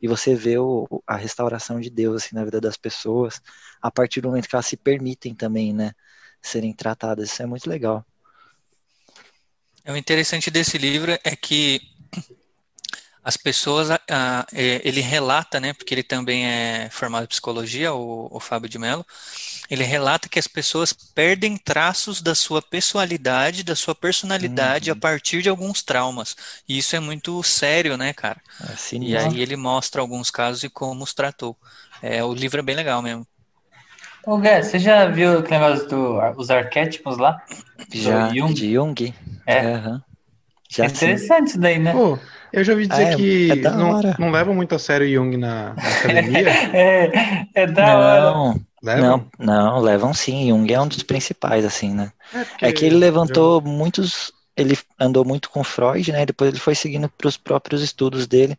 Speaker 3: E você vê o, a restauração de Deus assim na vida das pessoas a partir do momento que elas se permitem também, né, serem tratadas. Isso é muito legal.
Speaker 5: É, O interessante desse livro é que as pessoas, ah, é, ele relata, né, porque ele também é formado em psicologia, o, o Fábio de Mello, ele relata que as pessoas perdem traços da sua pessoalidade, da sua personalidade a partir de alguns traumas. E isso é muito sério, né, cara?
Speaker 3: É
Speaker 5: E
Speaker 3: sinistro.
Speaker 5: aí ele mostra alguns casos e como os tratou. É, o livro é bem legal mesmo.
Speaker 4: Ô, Gé, você já viu aquele negócio dos arquétipos lá?
Speaker 3: Já
Speaker 4: do Jung?
Speaker 3: de Jung?
Speaker 4: É.
Speaker 3: Aham.
Speaker 4: É
Speaker 3: Já sim.
Speaker 4: interessante isso daí, né?
Speaker 2: Pô, eu já ouvi dizer
Speaker 3: Ah, é-
Speaker 2: que
Speaker 3: é
Speaker 2: não,
Speaker 3: hora.
Speaker 2: não levam muito a sério Jung na, na [laughs] academia.
Speaker 4: É, é da hora.
Speaker 3: Não,
Speaker 2: Levam?
Speaker 3: não, não, levam sim. Jung é um dos principais, assim, né?
Speaker 2: porque
Speaker 3: É que ele levantou muitos. Ele andou muito com Freud, né? Depois ele foi seguindo para os próprios estudos dele.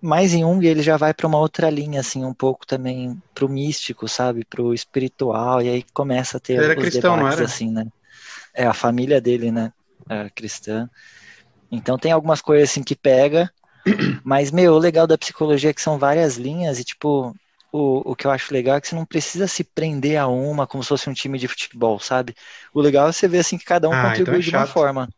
Speaker 3: Mas em Jung ele já vai para uma outra linha, assim, um pouco também pro místico, sabe? Pro espiritual. E aí começa a ter
Speaker 2: Ele era
Speaker 3: os
Speaker 2: cristão, não
Speaker 3: debates,
Speaker 2: era?
Speaker 3: assim, né? É a família dele, né? É cristã. Então tem algumas coisas assim que pega. [clears throat] Mas, meu, o legal da psicologia é que são várias linhas e, tipo, o, o que eu acho legal é que você não precisa se prender a uma como se fosse um time de futebol, sabe? O legal é você ver assim que cada um
Speaker 2: Ah, então
Speaker 3: contribui
Speaker 2: é
Speaker 3: de uma forma.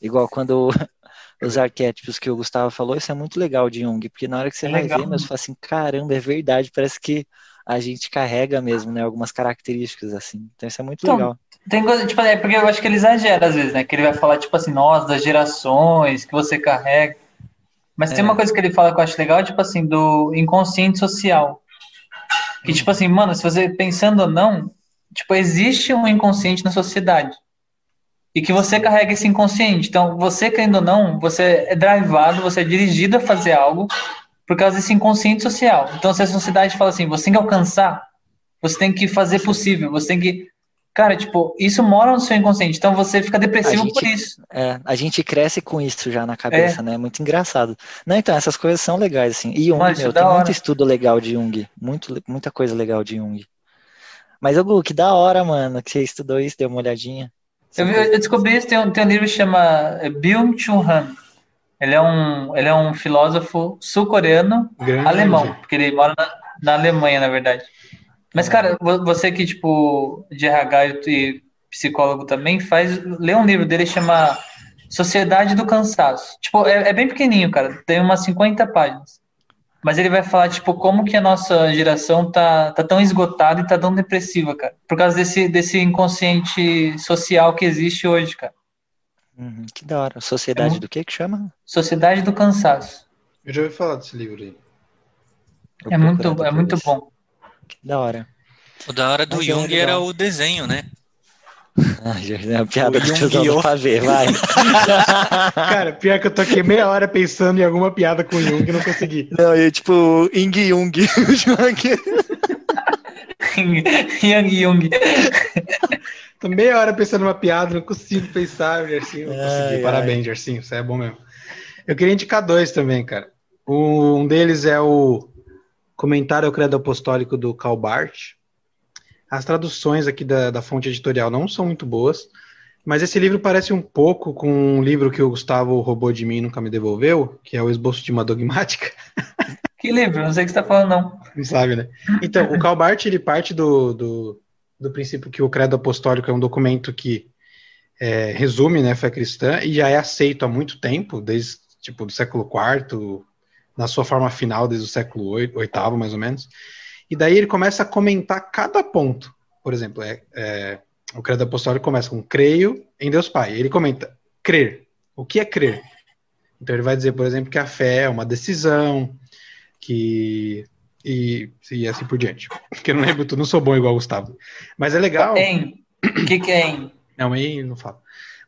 Speaker 3: Igual quando [laughs] os arquétipos que o Gustavo falou, isso é muito legal de Jung, porque na hora que você
Speaker 4: É
Speaker 3: vai
Speaker 4: legal.
Speaker 3: ver, mas você fala assim, caramba, é verdade, parece que a gente carrega mesmo, né, algumas características assim. Então isso é muito
Speaker 4: Então,
Speaker 3: legal.
Speaker 4: Tem coisa, tipo, é porque eu acho que ele exagera às vezes, né? Que ele vai falar, tipo assim, nós, das gerações que você carrega. Mas
Speaker 3: É.
Speaker 4: tem uma coisa que ele fala que eu acho legal, tipo assim, do inconsciente social. Que, tipo assim, mano, se você pensando ou não, tipo, existe um inconsciente na sociedade. E que você carrega esse inconsciente. Então, você, querendo ou não, você é drivado, você é dirigido a fazer algo por causa desse inconsciente social. Então, se a sociedade fala assim, você tem que alcançar, você tem que fazer possível, você tem que. Cara, tipo, isso mora no seu inconsciente. Então você fica depressivo
Speaker 3: gente-
Speaker 4: por isso.
Speaker 3: É, a gente cresce com isso já na cabeça,
Speaker 4: É.
Speaker 3: né? Muito engraçado. Não, então, essas coisas são legais, assim. E Jung,
Speaker 4: Mano,
Speaker 3: meu,
Speaker 4: é
Speaker 3: tem muito
Speaker 4: hora.
Speaker 3: estudo legal de Jung. Muito, muita coisa legal de Jung. Mas, ô, Gu, que da hora, mano, que você estudou isso, deu uma olhadinha.
Speaker 4: Eu, vi- eu descobri isso, tem um, tem um livro que chama é, Byung-Chul Han. Ele é um, ele é um filósofo sul-coreano, alemão, porque ele mora na, na Alemanha, na verdade. Mas, cara, vo- você que, tipo, de RH e psicólogo também, faz, lê um livro dele chama Sociedade do Cansaço. Tipo, é, é bem pequenininho, cara, tem umas 50 páginas. Mas ele vai falar, tipo, como que a nossa geração tá, tá tão esgotada e tá tão depressiva, cara. Por causa desse, desse inconsciente social que existe hoje, cara.
Speaker 3: Uhum, que da hora. Sociedade
Speaker 4: É muito-
Speaker 3: do que que chama?
Speaker 4: Sociedade do Cansaço.
Speaker 2: Eu já ouvi falar desse livro aí.
Speaker 4: É muito, é muito bom.
Speaker 3: Que da hora.
Speaker 5: O da hora do
Speaker 3: Mas é
Speaker 5: Jung era o desenho, né?
Speaker 3: Ah, é uma piada
Speaker 5: O
Speaker 3: do tiozão
Speaker 5: Yu-Gi-Oh!
Speaker 3: do pavê, vai. [laughs] [laughs]
Speaker 2: Cara, pior que eu tô aqui meia hora pensando em alguma piada com o Jung e não consegui. [laughs]
Speaker 3: Não, e tipo, Ing Jung.
Speaker 4: Yang Jung.
Speaker 2: Tô meia hora pensando numa piada, não consigo pensar, Gersinho. Não consegui.
Speaker 3: Ai,
Speaker 2: Parabéns, Gersinho. Você é bom mesmo. Eu queria indicar dois também, cara. Um deles é o Comentário ao Credo Apostólico do Karl Barth. As traduções aqui da, da fonte editorial não são muito boas, mas esse livro parece um pouco com um livro que o Gustavo roubou de mim e nunca me devolveu, que é o Esboço de uma Dogmática. [laughs]
Speaker 4: Que livro? Não sei o que você tá falando, não.
Speaker 2: Não sabe, né? Então, o Karl Barth, ele parte do, do, do princípio que o credo apostólico é um documento que é, resume né, a fé cristã e já é aceito há muito tempo, desde tipo do século IV, na sua forma final, desde o século VIII, oitavo, mais ou menos. E daí ele começa a comentar cada ponto. Por exemplo, é, é, o credo apostólico começa com creio em Deus Pai. Ele comenta crer. O que é crer? Então ele vai dizer, por exemplo, que a fé é uma decisão, que e, e assim por diante. [laughs] Porque eu não lembro tudo, não sou bom igual o Gustavo. Mas é legal.
Speaker 4: Em. O que, que é em?
Speaker 2: Não, em não falo.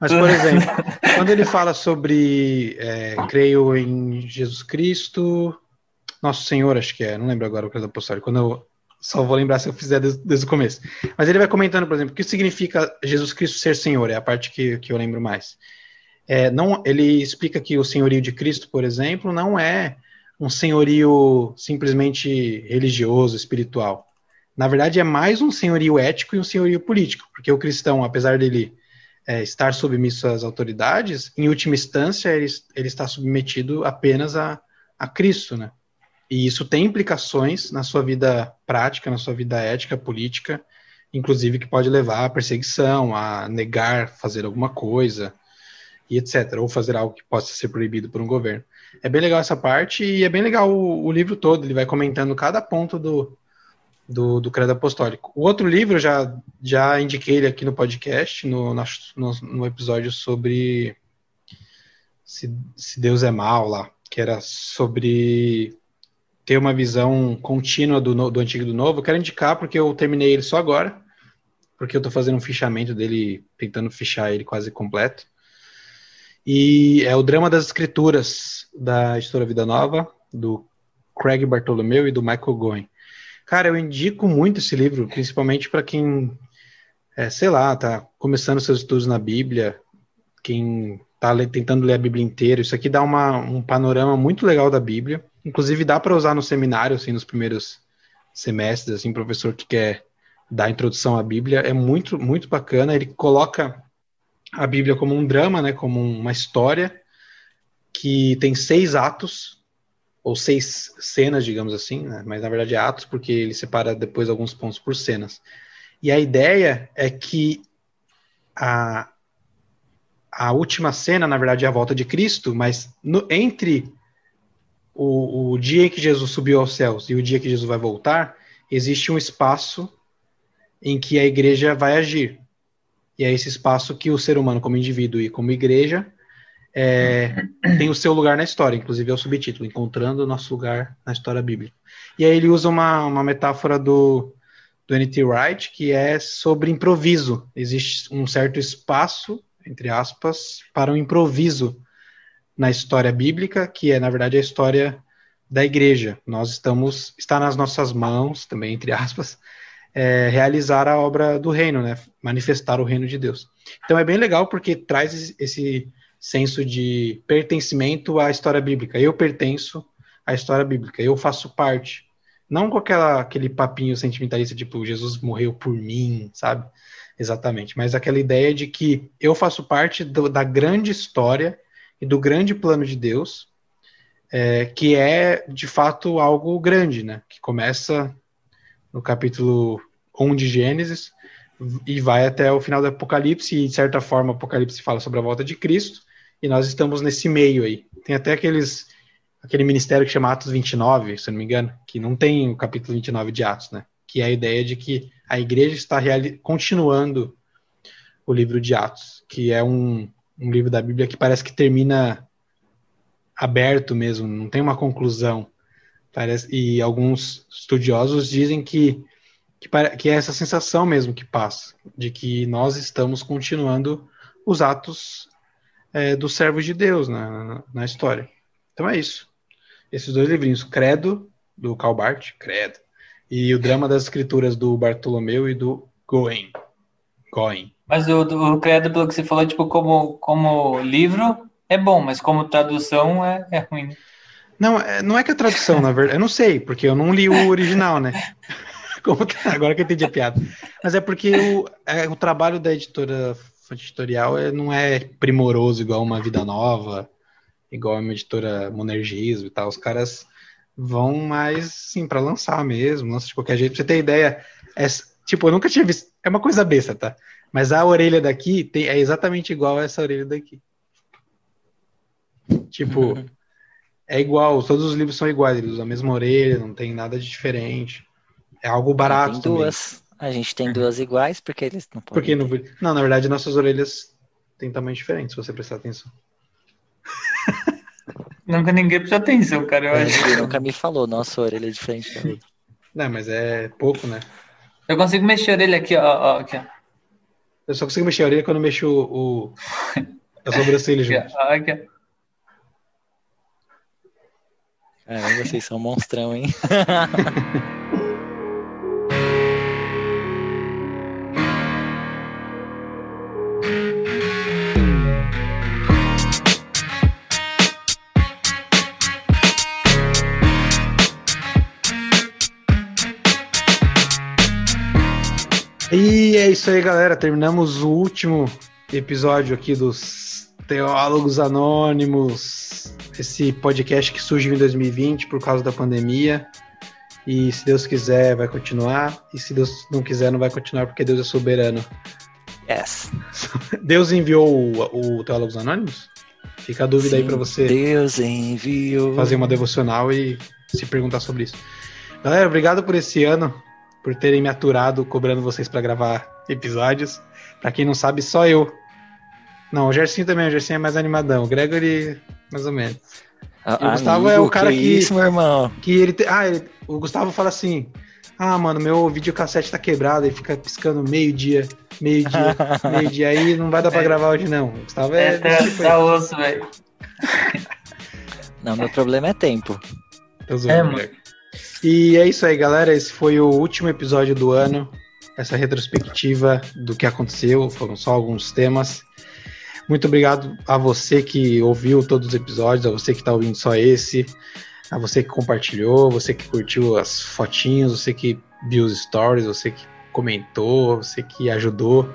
Speaker 2: Mas, por [laughs] exemplo, quando ele fala sobre é, creio em Jesus Cristo, Nosso Senhor, acho que é, não lembro agora o que da apostólico, quando eu só vou lembrar se eu fizer desde, desde, o começo. Mas ele vai comentando, por exemplo, o que significa Jesus Cristo ser Senhor, é a parte que, que eu lembro mais. É, não, ele explica que o senhorio de Cristo, por exemplo, não é um senhorio simplesmente religioso, espiritual. Na verdade, é mais um senhorio ético e um senhorio político, porque o cristão, apesar dele é, estar submisso às autoridades, em última instância, ele, ele está submetido apenas a, a Cristo, né? E isso tem implicações na sua vida prática, na sua vida ética, política, inclusive que pode levar à perseguição, a negar fazer alguma coisa, e etc. Ou fazer algo que possa ser proibido por um governo. É bem legal essa parte e é bem legal o, o livro todo, ele vai comentando cada ponto do, do, do Credo Apostólico. O outro livro, já, já indiquei ele aqui no podcast, no, no, no episódio sobre se, se Deus é mal lá, que era sobre ter uma visão contínua do, do antigo e do novo. Eu quero indicar porque eu terminei ele só agora, porque eu estou fazendo um fichamento dele, tentando fichar ele quase completo. E é o Drama das Escrituras, da editora Vida Nova, do Craig Bartolomeu e do Michael Goen. Cara, eu indico muito esse livro, principalmente para quem, é, sei lá, tá começando seus estudos na Bíblia, quem tá tentando ler a Bíblia inteira. Isso aqui dá uma, um panorama muito legal da Bíblia. Inclusive dá para usar no seminário, assim, nos primeiros semestres, assim, professor que quer dar introdução à Bíblia. É muito, muito bacana. Ele coloca a Bíblia como um drama, né, como uma história que tem seis atos ou seis cenas, digamos assim, né, mas na verdade é atos porque ele separa depois alguns pontos por cenas. E a ideia é que a, a última cena, na verdade, é a volta de Cristo, mas no, entre o, o dia em que Jesus subiu aos céus e o dia que Jesus vai voltar, existe um espaço em que a igreja vai agir. E é esse espaço que o ser humano, como indivíduo e como igreja, é, tem o seu lugar na história, inclusive é o subtítulo, Encontrando o Nosso Lugar na História Bíblica. E aí ele usa uma, uma metáfora do, do N.T. Wright, que é sobre improviso. Existe um certo espaço, entre aspas, para um improviso na história bíblica, que é, na verdade, a história da igreja. Nós estamos, está nas nossas mãos, também, entre aspas, é, realizar a obra do reino, né? Manifestar o reino de Deus. Então é bem legal porque traz esse senso de pertencimento à história bíblica. Eu pertenço à história bíblica, eu faço parte. Não com aquela, aquele papinho sentimentalista, tipo, Jesus morreu por mim, sabe? Exatamente. Mas aquela ideia de que eu faço parte do, da grande história e do grande plano de Deus, é, que é, de fato, algo grande, né? Que começa no capítulo 1 de Gênesis e vai até o final do Apocalipse, e de certa forma o Apocalipse fala sobre a volta de Cristo, e nós estamos nesse meio aí. Tem até aqueles aquele ministério que chama Atos 29, se não me engano, que não tem o capítulo 29 de Atos, né? Que é a ideia de que a igreja está continuando o livro de Atos, que é um, um livro da Bíblia que parece que termina aberto mesmo, não tem uma conclusão. Parece, e alguns estudiosos dizem que, que, que é essa sensação mesmo que passa, de que nós estamos continuando os atos é, dos servos de Deus na, na, história. Então é isso. Esses dois livrinhos, Credo, do Calbart, Credo, e o Drama das Escrituras do Bartolomeu e do Goen. Goen.
Speaker 4: Mas o, o Credo, pelo que você falou, tipo, como, como livro é bom, mas como tradução é, é ruim. Né?
Speaker 2: Não, é, não é que a tradução, na verdade, eu não sei, porque eu não li o original, né? [laughs] Que, agora que eu entendi a piada. Mas é porque o, é, o trabalho da editora editorial é, não é primoroso igual uma Vida Nova, igual uma editora Monergismo e tal. Os caras vão mais, sim, para lançar mesmo, lança de qualquer jeito. Pra você ter ideia, é, tipo, eu nunca tinha visto. É uma coisa besta, tá? Mas a orelha daqui tem, é exatamente igual a essa orelha daqui. Tipo, [laughs] é igual, todos os livros são iguais, eles usam a mesma orelha, não tem nada de diferente. É algo barato
Speaker 3: tem duas. A gente tem duas iguais, porque eles não podem.
Speaker 2: Porque não, não, na verdade, nossas orelhas têm tamanho diferente, se você prestar atenção. [laughs]
Speaker 4: Nunca ninguém prestou atenção, cara, eu acho.
Speaker 3: Ele nunca me falou, nossa, a orelha é diferente da outra.
Speaker 2: Não, mas é pouco, né?
Speaker 4: Eu consigo mexer a orelha aqui, ó, ó, aqui, ó.
Speaker 2: Eu só consigo mexer a orelha quando eu mexo o, o a sobrancelha junto.
Speaker 4: ó, [laughs] aqui, ó.
Speaker 3: Caramba, vocês são monstrão, hein? [laughs]
Speaker 2: E é isso aí, galera. Terminamos o último episódio aqui dos Teólogos Anônimos. Esse podcast que surgiu em 2020 por causa da pandemia. E se Deus quiser, vai continuar. E se Deus não quiser, não vai continuar, porque Deus é soberano.
Speaker 3: Yes. [laughs]
Speaker 2: Deus enviou o, o Teólogos Anônimos? Fica a dúvida aí
Speaker 3: Sim,
Speaker 2: pra você
Speaker 3: Deus enviou.
Speaker 2: fazer uma devocional e se perguntar sobre isso. Galera, obrigado por esse ano, por terem me aturado cobrando vocês pra gravar episódios. Pra quem não sabe, só eu. Não, o Gersinho também, o Gersinho é mais animadão. O Gregory, mais ou menos.
Speaker 3: Ah,
Speaker 2: E o Gustavo é o cara que-
Speaker 3: Isso, meu irmão.
Speaker 2: Que ele te- Ah, ele- o Gustavo fala assim: Ah, mano, meu videocassete tá quebrado, ele fica piscando meio-dia, meio-dia, [laughs] meio-dia aí, não vai dar pra gravar hoje, não. O Gustavo é.
Speaker 4: É, tá,
Speaker 2: tipo
Speaker 4: tá osso, velho.
Speaker 3: Não, meu problema é tempo.
Speaker 4: É, mano.
Speaker 2: E é isso aí, galera. Esse foi o último episódio do ano. Essa retrospectiva do que aconteceu. Foram só alguns temas. Muito obrigado a você que ouviu todos os episódios, a você que está ouvindo só esse, a você que compartilhou, você que curtiu as fotinhos, você que viu os stories, você que comentou, você que ajudou.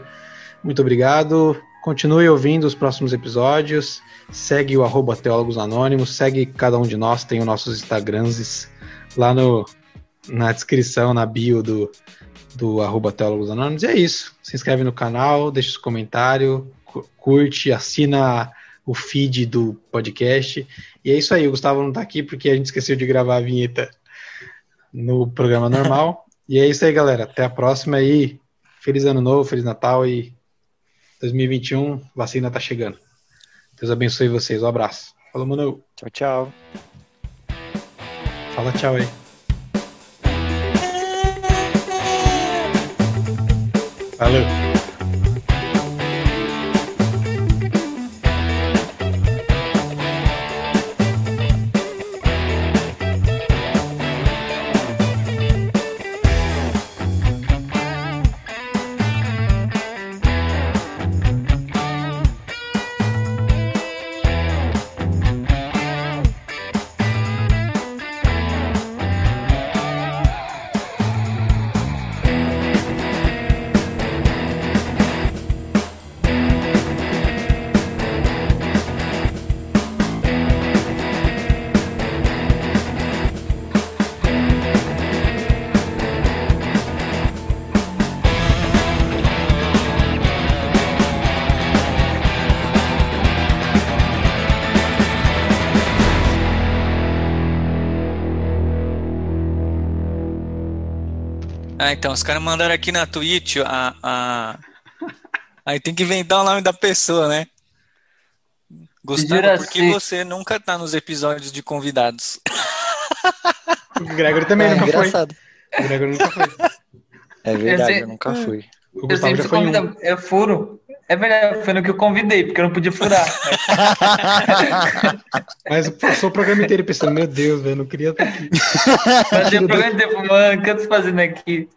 Speaker 2: Muito obrigado. Continue ouvindo os próximos episódios. Segue o arroba Teólogos Anônimos. Segue cada um de nós. Tem os nossos Instagrams lá no, na descrição, na bio do, do arroba Teólogos Anônimos. E é isso. Se inscreve no canal, deixa os comentários, cu- curte, assina o feed do podcast. E é isso aí. O Gustavo não tá aqui porque a gente esqueceu de gravar a vinheta no programa normal. [laughs] e é isso aí, galera. Até a próxima aí. Feliz Ano Novo, Feliz Natal e 2021, vacina tá chegando. Deus abençoe vocês. Um abraço. Falou, mano.
Speaker 3: Tchau, tchau.
Speaker 2: Fala tchau aí. Valeu.
Speaker 5: Então, os caras mandaram aqui na Twitch a, a... Aí tem que inventar o nome da pessoa, né? Gustavo, por que você nunca tá nos episódios de convidados? [laughs]
Speaker 2: O Gregory também
Speaker 3: É
Speaker 2: nunca
Speaker 3: engraçado.
Speaker 2: foi. O Gregory nunca foi.
Speaker 3: É verdade,
Speaker 4: sei-
Speaker 3: eu nunca fui.
Speaker 2: O
Speaker 4: Eu
Speaker 2: Gustavo
Speaker 4: sempre
Speaker 2: em um.
Speaker 4: Eu furo. É verdade, foi no que eu convidei, porque eu não podia furar. [laughs]
Speaker 2: Mas passou o programa inteiro pensando, meu Deus, velho, não queria estar aqui.
Speaker 4: Mas eu programa inteiro, mano, o que eu tô fazendo aqui?